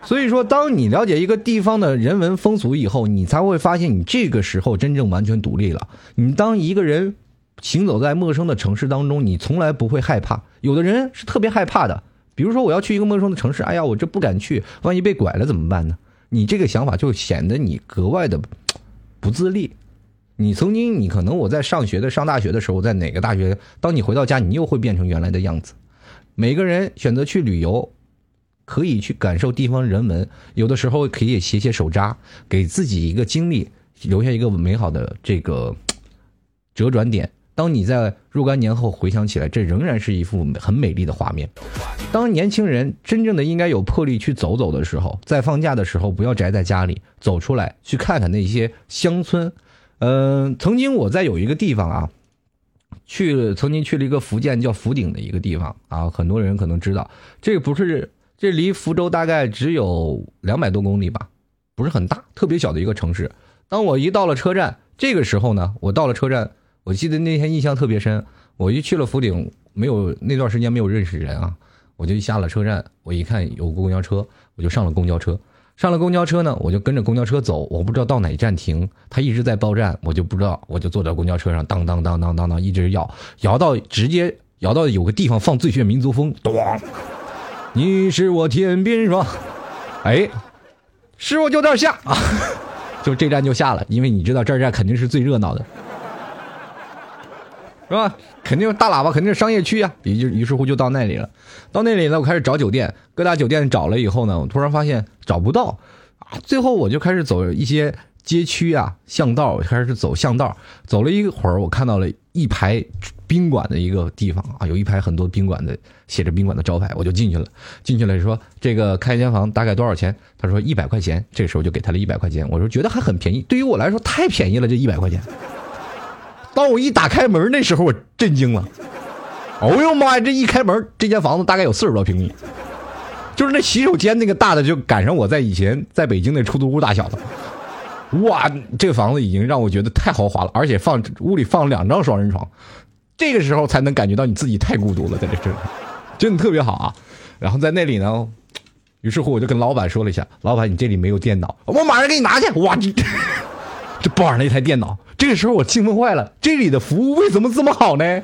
所以说，当你了解一个地方的人文风俗以后，你才会发现你这个时候真正完全独立了。你当一个人行走在陌生的城市当中，你从来不会害怕。有的人是特别害怕的，比如说我要去一个陌生的城市，哎呀，我这不敢去，万一被拐了怎么办呢？你这个想法就显得你格外的 不自立。你曾经，你可能我在上学的上大学的时候，在哪个大学？当你回到家，你又会变成原来的样子。每个人选择去旅游，可以去感受地方人文，有的时候可以写写手札，给自己一个经历，留下一个美好的这个 折转点。当你在若干年后回想起来，这仍然是一幅很美丽的画面。当年轻人真正的应该有魄力去走走的时候，在放假的时候，不要宅在家里，走出来去看看那些乡村。嗯、曾经我在有一个地方啊，去曾经去了一个福建叫福鼎的一个地方啊，很多人可能知道，这个不是这离福州大概只有两百多公里吧，不是很大，特别小的一个城市。当我一到了车站，这个时候呢，我到了车站，我记得那天印象特别深，我一去了福鼎，没有那段时间没有认识人啊，我就下了车站，我一看有公交车，我就上了公交车。上了公交车呢，我就跟着公交车走，我不知道到哪一站停，他一直在报站，我就不知道，我就坐在公交车上，当当当当当当，一直摇，摇到直接摇到有个地方放最炫民族风，咚，你是我天边霜，哎，师傅就这儿下啊，就这站就下了，因为你知道这站肯定是最热闹的，是吧？肯定大喇叭，肯定是商业区呀、也就于是乎就到那里了。到那里呢，我开始找酒店，各大酒店找了以后呢，我突然发现找不到啊。最后我就开始走一些街区啊、巷道，开始走巷道。走了一会儿，我看到了一排宾馆的一个地方啊，有一排很多宾馆的写着宾馆的招牌，我就进去了。进去了说这个开一间房大概多少钱？他说一百块钱。这个时候就给他了一百块钱，我说觉得还很便宜，对于我来说太便宜了，这一百块钱。当我一打开门，那时候我震惊了。哦呦妈呀！这一开门，这间房子大概有四十多平米，就是那洗手间那个大的，就赶上我在以前在北京那出租屋大小了。哇，这个房子已经让我觉得太豪华了，而且放屋里放两张双人床，这个时候才能感觉到你自己太孤独了，在这真真的特别好啊。然后在那里呢，于是乎我就跟老板说了一下，老板你这里没有电脑，我马上给你拿去。哇，这这抱上了一台电脑，这个时候我兴奋坏了，这里的服务为什么这么好呢？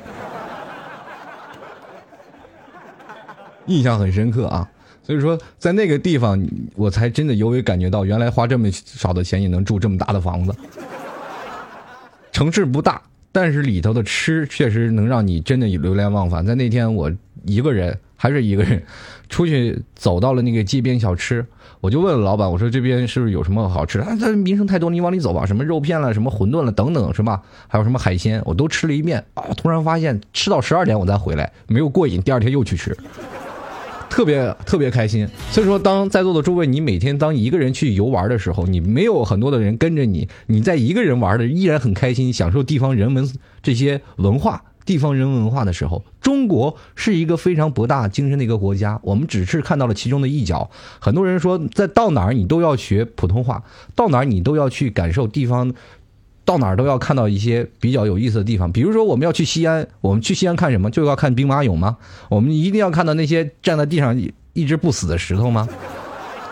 印象很深刻啊。所以说，在那个地方，我才真的尤为感觉到，原来花这么少的钱也能住这么大的房子。城市不大，但是里头的吃确实能让你真的流连忘返。在那天，我一个人还是一个人，出去走到了那个街边小吃，我就问老板，我说这边是不是有什么好吃的？啊，他名声太多，你往里走吧，什么肉片了，什么馄饨了，等等，是吧？还有什么海鲜，我都吃了一遍啊。突然发现吃到十二点我再回来，没有过瘾，第二天又去吃。特别特别开心，所以说，当在座的诸位，你每天当一个人去游玩的时候，你没有很多的人跟着你，你在一个人玩的依然很开心，享受地方人文这些文化、地方人文化的时候，中国是一个非常博大精深的一个国家，我们只是看到了其中的一角。很多人说，在到哪儿你都要学普通话，到哪儿你都要去感受地方。到哪儿都要看到一些比较有意思的地方，比如说我们要去西安，我们去西安看什么？就要看兵马俑吗？我们一定要看到那些站在地上一直不死的石头吗？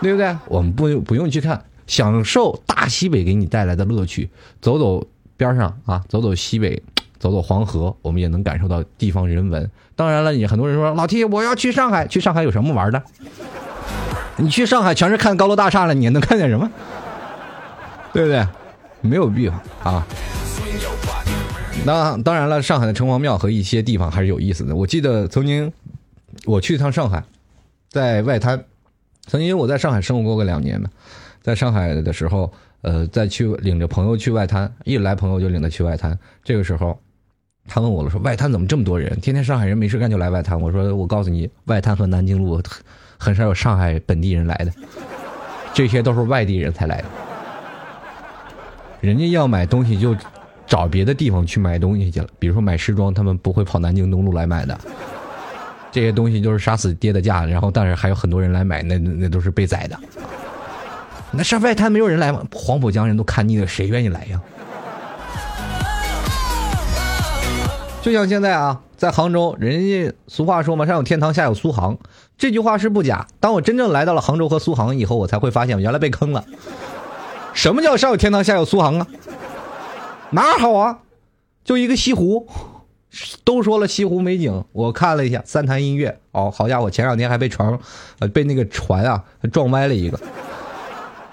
对不对？我们不不用去看，享受大西北给你带来的乐趣，走走边上啊，走走西北，走走黄河，我们也能感受到地方人文。当然了，你很多人说老 T 我要去上海，去上海有什么玩的？你去上海全是看高楼大厦了，你能看见什么？对不对？没有必要啊。那当然了，上海的城隍庙和一些地方还是有意思的。我记得曾经我去一趟上海，在外滩，曾经我在上海生活过个两年嘛，在上海的时候，呃，再去领着朋友去外滩，一来朋友就领他去外滩。这个时候，他问我了，说外滩怎么这么多人？天天上海人没事干就来外滩。我说我告诉你，外滩和南京路很少有上海本地人来的，这些都是外地人才来的。人家要买东西就找别的地方去买东西去了，比如说买时装，他们不会跑南京东路来买的。这些东西就是杀死跌的价，然后但是还有很多人来买，那那那都是被宰的。那上外滩没有人来吗？黄浦江人都看腻了，谁愿意来呀？就像现在啊，在杭州，人家俗话说嘛，上有天堂，下有苏杭，这句话是不假。当我真正来到了杭州和苏杭以后，我才会发现原来被坑了。什么叫上有天堂，下有苏杭啊？哪好啊？就一个西湖，都说了西湖美景，我看了一下三潭印月，哦，好家伙，前两天还被船，呃，被那个船啊撞歪了一个。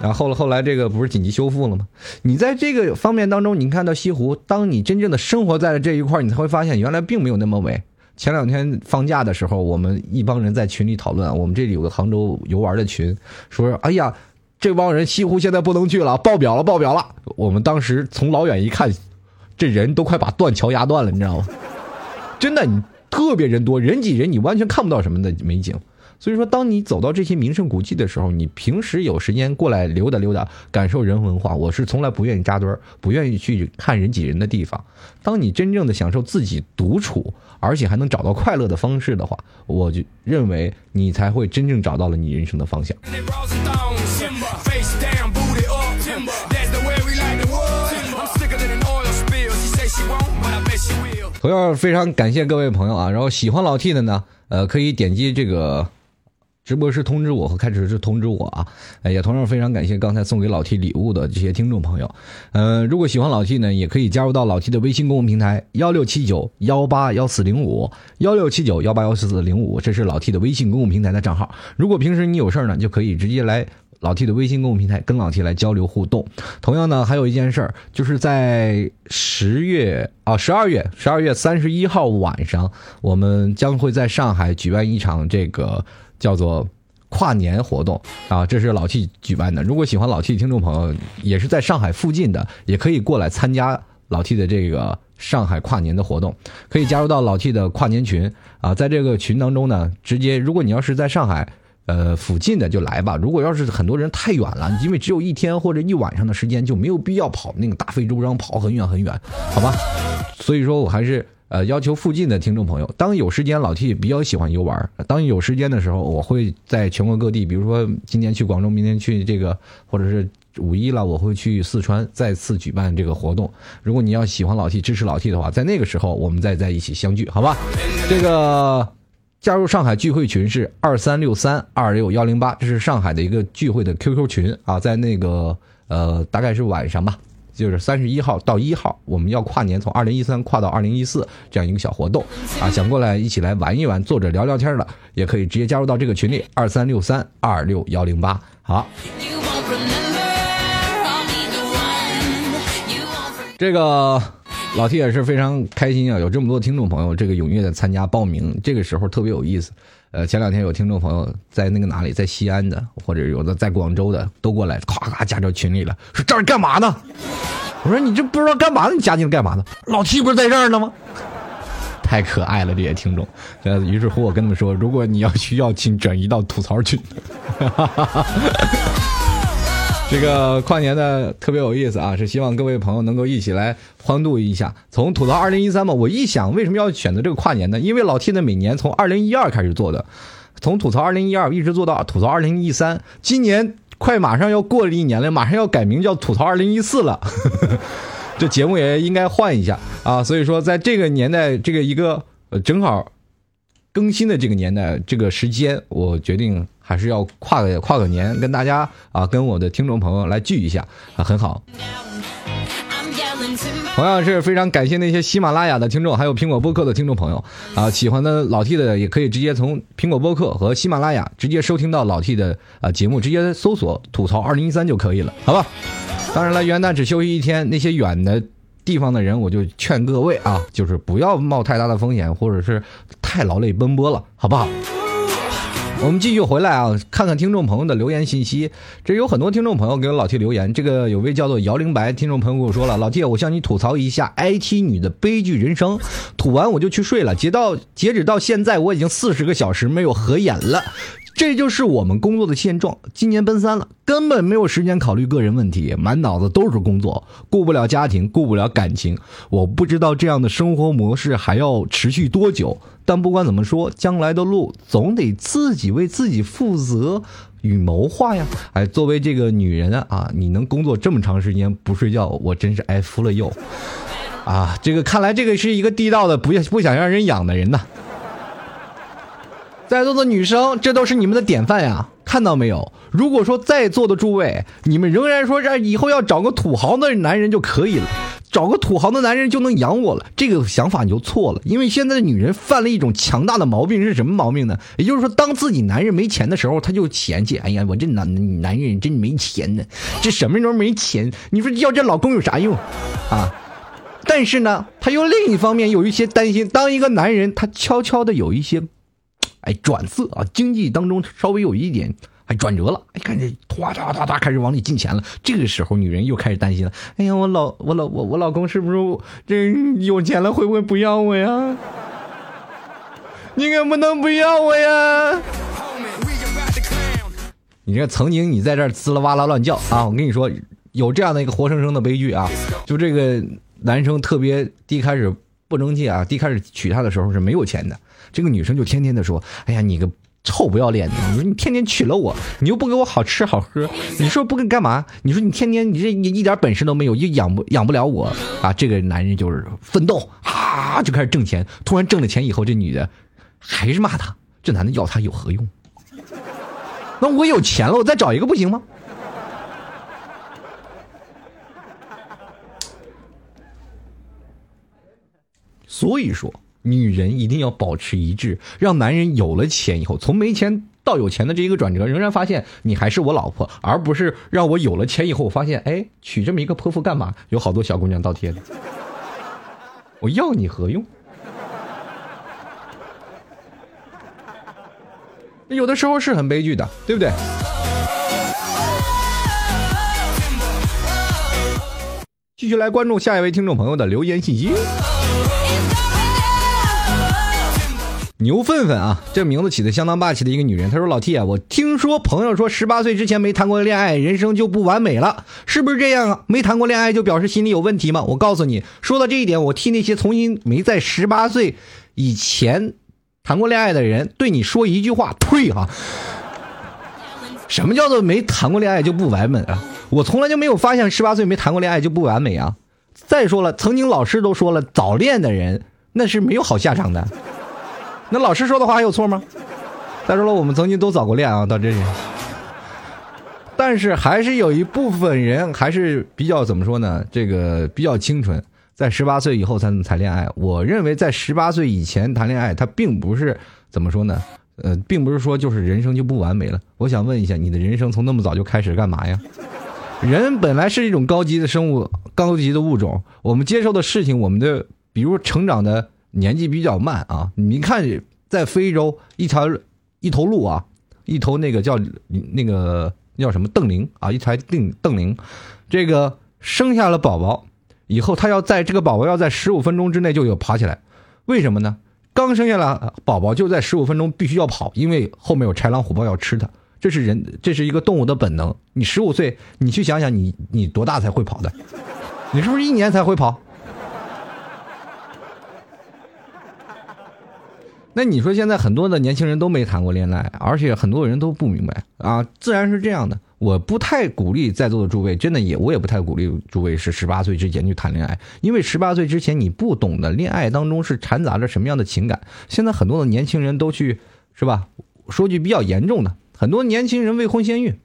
然后了后来这个不是紧急修复了吗？你在这个方面当中，你看到西湖，当你真正的生活在了这一块，你才会发现原来并没有那么美。前两天放假的时候，我们一帮人在群里讨论，我们这里有个杭州游玩的群，说哎呀，这帮人西湖现在不能去了，爆表了，爆表了。我们当时从老远一看，这人都快把断桥压断了，你知道吗？真的，你特别人多人挤人，你完全看不到什么的美景。所以说，当你走到这些名胜古迹的时候，你平时有时间过来溜达溜达，感受人文化。我是从来不愿意扎堆儿，不愿意去看人挤人的地方。当你真正的享受自己独处，而且还能找到快乐的方式的话，我就认为你才会真正找到了你人生的方向。同样非常感谢各位朋友啊，然后喜欢老 T 的呢，呃，可以点击这个直播室通知我和开始时通知我啊，哎也同样非常感谢刚才送给老 T 礼物的这些听众朋友，呃，如果喜欢老 T 呢，也可以加入到老 T 的微信公众平台幺六七九幺八幺四零五幺六七九幺八幺四四零五，这是老 T 的微信公众平台的账号。如果平时你有事呢，就可以直接来。老 T 的微信公众平台跟老 T 来交流互动。同样呢，还有一件事儿，就是在十月啊十二月十二月三十一号晚上，我们将会在上海举办一场这个叫做。跨年活动啊，这是老 T 举办的。如果喜欢老 T 的听众朋友，也是在上海附近的，也可以过来参加老 T 的这个上海跨年的活动，可以加入到老 T 的跨年群啊。在这个群当中呢，直接如果你要是在上海。呃，附近的就来吧。如果要是很多人太远了，因为只有一天或者一晚上的时间，就没有必要跑那个大费周章跑很远很远，好吧？所以说我还是呃要求附近的听众朋友，当有时间，老 T 比较喜欢游玩。当有时间的时候，我会在全国各地，比如说今年去广州，明天去这个，或者是五一了，我会去四川再次举办这个活动。如果你要喜欢老 T，支持老 T 的话，在那个时候我们再在一起相聚，好吧？这个。加入上海聚会群是二三六三二六幺零八，这是上海的一个聚会的 QQ 群啊，在那个呃大概是晚上吧，就是三十一号到一号，我们要跨年，从二零一三跨到二零一四这样一个小活动啊，想过来一起来玩一玩，坐着聊聊天的，也可以直接加入到这个群里二三六三二六幺零八。好.这个老 T 也是非常开心啊，有这么多听众朋友这个踊跃的参加报名，这个时候特别有意思。呃，前两天有听众朋友在那个哪里，在西安的，或者有的在广州的，都过来，咵咵加到群里了，说这儿干嘛呢？我说你这不知道干嘛呢？你加进来干嘛呢？老 T 不是在这儿呢吗？太可爱了，这些听众。呃，于是乎我跟他们说，如果你要需要，请转移到吐槽群。哈哈哈哈这个跨年呢特别有意思啊，是希望各位朋友能够一起来欢度一下。从吐槽二零一三嘛，我一想为什么要选择这个跨年呢？因为老 T 呢每年从二零一二开始做的，从吐槽二零一二一直做到吐槽二零一三，今年快马上要过了一年了，马上要改名叫吐槽二零一四了。这节目也应该换一下啊，所以说在这个年代，这个一个呃正好更新的这个年代，这个时间，我决定还是要跨个跨个年，跟大家啊，跟我的听众朋友来聚一下啊，很好。同样是非常感谢那些喜马拉雅的听众，还有苹果播客的听众朋友啊，喜欢的老 T 的也可以直接从苹果播客和喜马拉雅直接收听到老 T 的啊节目，直接搜索“吐槽二零一三”就可以了，好吧？当然了，元旦只休息一天，那些远的地方的人，我就劝各位啊，就是不要冒太大的风险，或者是太劳累奔波了，好不好？我们继续回来啊，看看听众朋友的留言信息。这有很多听众朋友给我老 T 留言，这个有位叫做姚灵白听众朋友跟我说了，老 T，我向你吐槽一下 IT 女的悲剧人生。吐完我就去睡了，截到截止到现在，我已经四十个小时没有合眼了。这就是我们工作的现状。今年奔三了，根本没有时间考虑个人问题，满脑子都是工作，顾不了家庭，顾不了感情。我不知道这样的生活模式还要持续多久。但不管怎么说，将来的路总得自己为自己负责与谋划呀。哎，作为这个女人啊，你能工作这么长时间不睡觉，我真是爱服了又。啊，这个看来这个是一个地道的不不想让人养的人呐。在座的女生，这都是你们的典范呀，看到没有？如果说在座的诸位，你们仍然说这以后要找个土豪的男人就可以了，找个土豪的男人就能养我了，这个想法你就错了。因为现在的女人犯了一种强大的毛病，是什么毛病呢？也就是说，当自己男人没钱的时候，他就嫌弃，哎呀，我这男男人真没钱呢，这什么时候没钱？你说要这老公有啥用啊？但是呢，他又另一方面有一些担心，当一个男人他悄悄的有一些。哎，转色啊，经济当中稍微有一点哎转折了，哎，看这哗哒哒哒开始往里进钱了。这个时候，女人又开始担心了。哎呀，我老我老我我老公是不是这有钱了会不会不要我呀？你可不能不要我呀！你这曾经你在这滋啦哇啦乱叫啊！我跟你说，有这样的一个活生生的悲剧啊！就这个男生特别一开始不争气啊，第一开始娶她的时候是没有钱的，这个女生就天天的说：“哎呀，你个臭不要脸的！你说你天天娶了我，你又不给我好吃好喝，你说不给干嘛？你说你天天你这你一点本事都没有，又养不养不了我啊！”这个男人就是奋斗啊，就开始挣钱。突然挣了钱以后，这女的还是骂他，这男的要他有何用？那我有钱了，我再找一个不行吗？所以说，女人一定要保持一致，让男人有了钱以后，从没钱到有钱的这一个转折，仍然发现你还是我老婆，而不是让我有了钱以后，我发现，哎，娶这么一个泼妇干嘛？有好多小姑娘倒贴的，我要你何用？有的时候是很悲剧的，对不对？继续来关注下一位听众朋友的留言信息。牛粪粪啊，这名字起的相当霸气的一个女人。她说：“老 T 啊，我听说朋友说十八岁之前没谈过恋爱，人生就不完美了，是不是这样啊？没谈过恋爱就表示心里有问题吗？我告诉你，说到这一点，我替那些从新没在十八岁以前谈过恋爱的人对你说一句话：退哈、什么叫做没谈过恋爱就不完美啊？我从来就没有发现十八岁没谈过恋爱就不完美啊！再说了，曾经老师都说了，早恋的人那是没有好下场的。那老师说的话还有错吗？再说了，我们曾经都早过恋啊，到这里。但是还是有一部分人还是比较怎么说呢？这个比较清纯，在十八岁以后才能谈恋爱。我认为在十八岁以前谈恋爱，它并不是怎么说呢？呃，并不是说就是人生就不完美了。我想问一下，你的人生从那么早就开始干嘛呀？人本来是一种高级的生物，高级的物种，我们接受的事情，我们的比如成长的年纪比较慢啊。你看，在非洲一条一头鹿啊，一头那个叫那个叫什么邓羚啊，一台邓邓羚，这个生下了宝宝以后，它要在这个宝宝要在十五分钟之内就有爬起来，为什么呢？刚生下来宝宝就在十五分钟必须要跑，因为后面有豺狼虎豹要吃它。这是人，这是一个动物的本能。你十五岁，你去想想你，你多大才会跑的？你是不是一年才会跑？那你说现在很多的年轻人都没谈过恋爱，而且很多人都不明白啊，自然是这样的。我不太鼓励在座的诸位，真的也我也不太鼓励诸位是十八岁之前去谈恋爱，因为十八岁之前你不懂得恋爱当中是掺杂着什么样的情感。现在很多的年轻人都去，是吧？说句比较严重的，很多年轻人未婚先孕，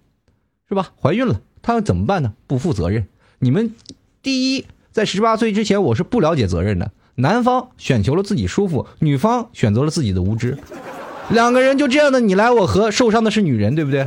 是吧？怀孕了，他怎么办呢？不负责任。你们第一，在十八岁之前，我是不了解责任的。男方选求了自己舒服，女方选择了自己的无知，两个人就这样的你来我和，受伤的是女人，对不对？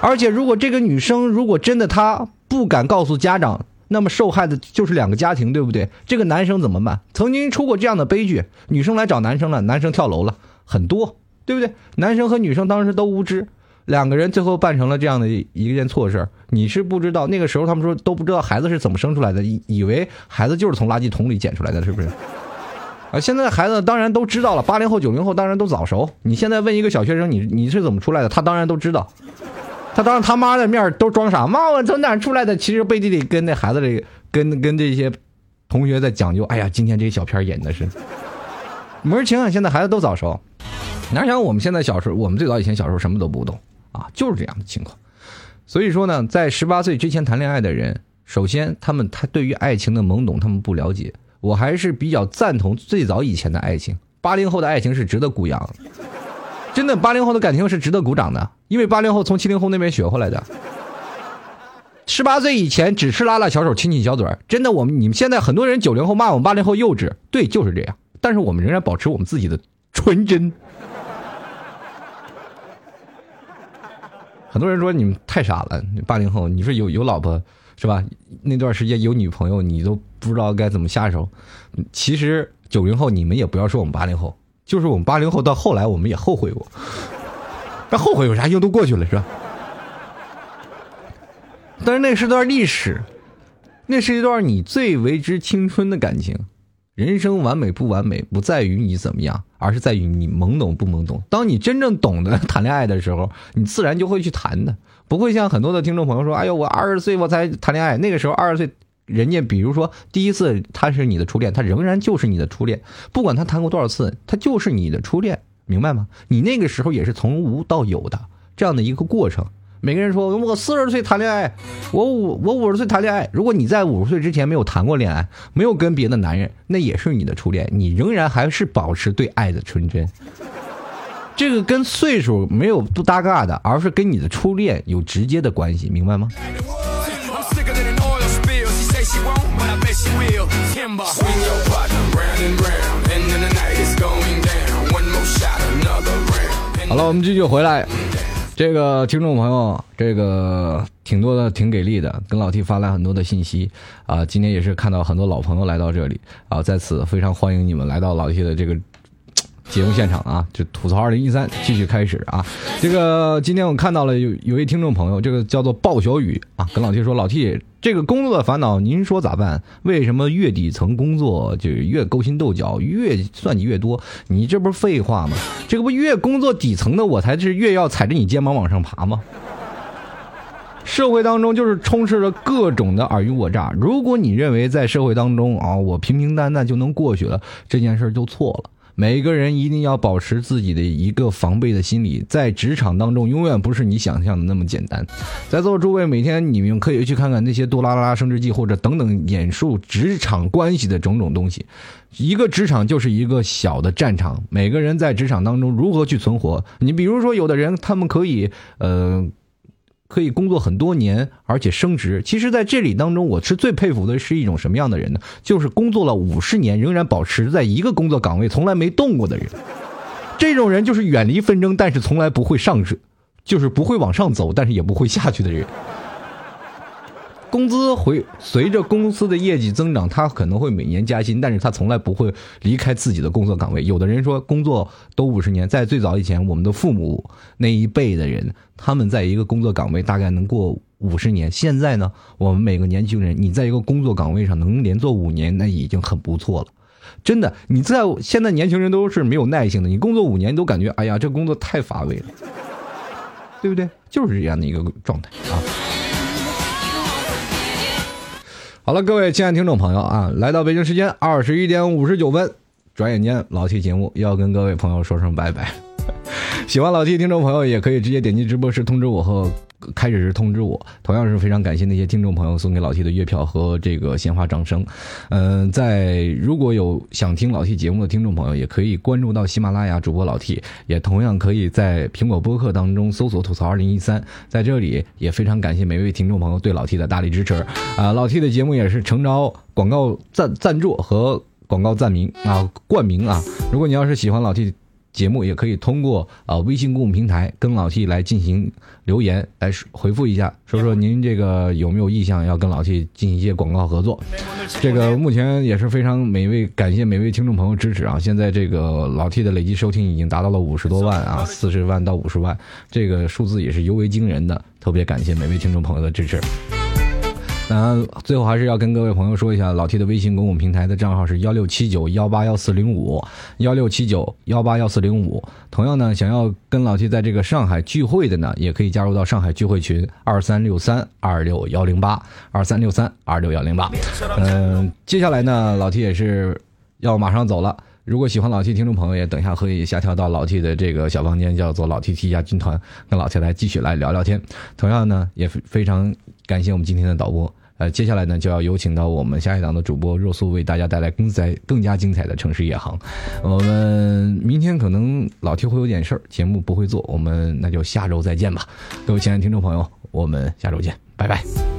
而且，如果这个女生如果真的她不敢告诉家长，那么受害的就是两个家庭，对不对？这个男生怎么办？曾经出过这样的悲剧，女生来找男生了，男生跳楼了，很多，对不对？男生和女生当时都无知，两个人最后办成了这样的一件错事。你是不知道，那个时候他们说都不知道孩子是怎么生出来的，以以为孩子就是从垃圾桶里捡出来的，是不是？啊，现在孩子当然都知道了，八零后、九零后当然都早熟。你现在问一个小学生，你你是怎么出来的，他当然都知道。他当着他妈的面都装傻，妈我从哪出来的？其实背地里跟那孩子这跟跟这些同学在讲究。哎呀，今天这个小片演的是门儿清啊！现在孩子都早熟，哪想我们现在小时候，我们最早以前小时候什么都不懂啊，就是这样的情况。所以说呢，在十八岁之前谈恋爱的人，首先他们他对于爱情的懵懂他们不了解。我还是比较赞同最早以前的爱情。八零后的爱情是值得鼓扬，真的，八零后的感情是值得鼓掌的，因为八零后从七零后那边学回来的。十八岁以前只是拉拉小手、亲亲小嘴儿，真的，我们你们现在很多人九零后骂我们八零后幼稚，对，就是这样。但是我们仍然保持我们自己的纯真。很多人说你们太傻了，八零后，你说有有老婆是吧？那段时间有女朋友，你都不知道该怎么下手。其实九零后，你们也不要说我们八零后，就是我们八零后到后来我们也后悔过，但后悔有啥用？都过去了是吧？但是那是段历史，那是一段你最为之青春的感情。人生完美不完美，不在于你怎么样，而是在于你懵懂不懵懂。当你真正懂得谈恋爱的时候，你自然就会去谈的，不会像很多的听众朋友说：“哎呦，我二十岁我才谈恋爱。”那个时候二十岁，人家比如说第一次他是你的初恋，他仍然就是你的初恋，不管他谈过多少次，他就是你的初恋，明白吗？你那个时候也是从无到有的这样的一个过程。每个人说我四十岁谈恋爱我五我五十岁谈恋爱如果你在五十岁之前没有谈过恋爱没有跟别的男人那也是你的初恋你仍然还是保持对爱的纯真。这个跟岁数没有不搭嘎的而是跟你的初恋有直接的关系明白吗？好了我们继续回来。这个听众朋友，这个挺多的，挺给力的，跟老 T 发来很多的信息啊。今天也是看到很多老朋友来到这里啊，在此非常欢迎你们来到老 T 的这个节目现场啊，就吐槽二零一三继续开始啊。这个今天我看到了有有位听众朋友，这个叫做鲍小雨啊，跟老 T 说，老 T 这个工作的烦恼，您说咋办？为什么越底层工作就越勾心斗角，越算计越多？你这不是废话吗？这个不越工作底层的我才是越要踩着你肩膀往上爬吗？社会当中就是充斥着各种的尔虞我诈。如果你认为在社会当中啊，我平平淡淡就能过去了，这件事就错了。每个人一定要保持自己的一个防备的心理，在职场当中永远不是你想象的那么简单。在座诸位，每天你们可以去看看那些杜拉拉升职记或者等等演述职场关系的种种东西。一个职场就是一个小的战场，每个人在职场当中如何去存活？你比如说，有的人他们可以呃。可以工作很多年，而且升职。其实，在这里当中，我是最佩服的是一种什么样的人呢？就是工作了五十年，仍然保持在一个工作岗位，从来没动过的人。这种人就是远离纷争，但是从来不会上，就是不会往上走，但是也不会下去的人。工资回随着公司的业绩增长，他可能会每年加薪，但是他从来不会离开自己的工作岗位。有的人说工作都五十年，在最早以前，我们的父母那一辈的人，他们在一个工作岗位大概能过五十年。现在呢，我们每个年轻人，你在一个工作岗位上能连做五年，那已经很不错了。真的，你在现在年轻人都是没有耐性的，你工作五年你都感觉，哎呀，这工作太乏味了，对不对？就是这样的一个状态啊。好了，各位亲爱的听众朋友啊，来到北京时间二十一点五十九分，转眼间老 T 节目要跟各位朋友说声拜拜。喜欢老 T 听众朋友也可以直接点击直播室通知我和开始时通知我。同样是非常感谢那些听众朋友送给老 T 的月票和这个鲜花掌声。嗯、在如果有想听老 T 节目的听众朋友，也可以关注到喜马拉雅主播老 T，也同样可以在苹果播客当中搜索“吐槽二零一三”。在这里也非常感谢每位听众朋友对老 T 的大力支持。啊、老 T 的节目也是诚招广告赞赞助和广告赞名啊冠名啊。如果你要是喜欢老 T。节目也可以通过啊、微信公众平台跟老 T 来进行留言，来回复一下，说说您这个有没有意向要跟老 T 进行一些广告合作。这个目前也是非常每位感谢每位听众朋友支持啊！现在这个老 T 的累计收听已经达到了五十多万啊，四十万到五十万，这个数字也是尤为惊人的，特别感谢每位听众朋友的支持。那最后还是要跟各位朋友说一下，老 T 的微信公共平台的账号是幺六七九幺八幺四零五，幺六七九幺八幺四零五。同样呢，想要跟老 T 在这个上海聚会的呢，也可以加入到上海聚会群二三六三二六幺零八二三六三二六幺零八。嗯，接下来呢，老 T 也是要马上走了。如果喜欢老 T 听众朋友，也等一下可以下调到老 T 的这个小房间，叫做老 T T 加军团，跟老 T 来继续来聊聊天。同样呢，也非常感谢我们今天的导播呃，接下来呢就要有请到我们下一档的主播若素为大家带来更在更加精彩的城市夜航。我们明天可能老 T 会有点事儿，节目不会做，我们那就下周再见吧。各位亲爱的听众朋友，我们下周见，拜拜。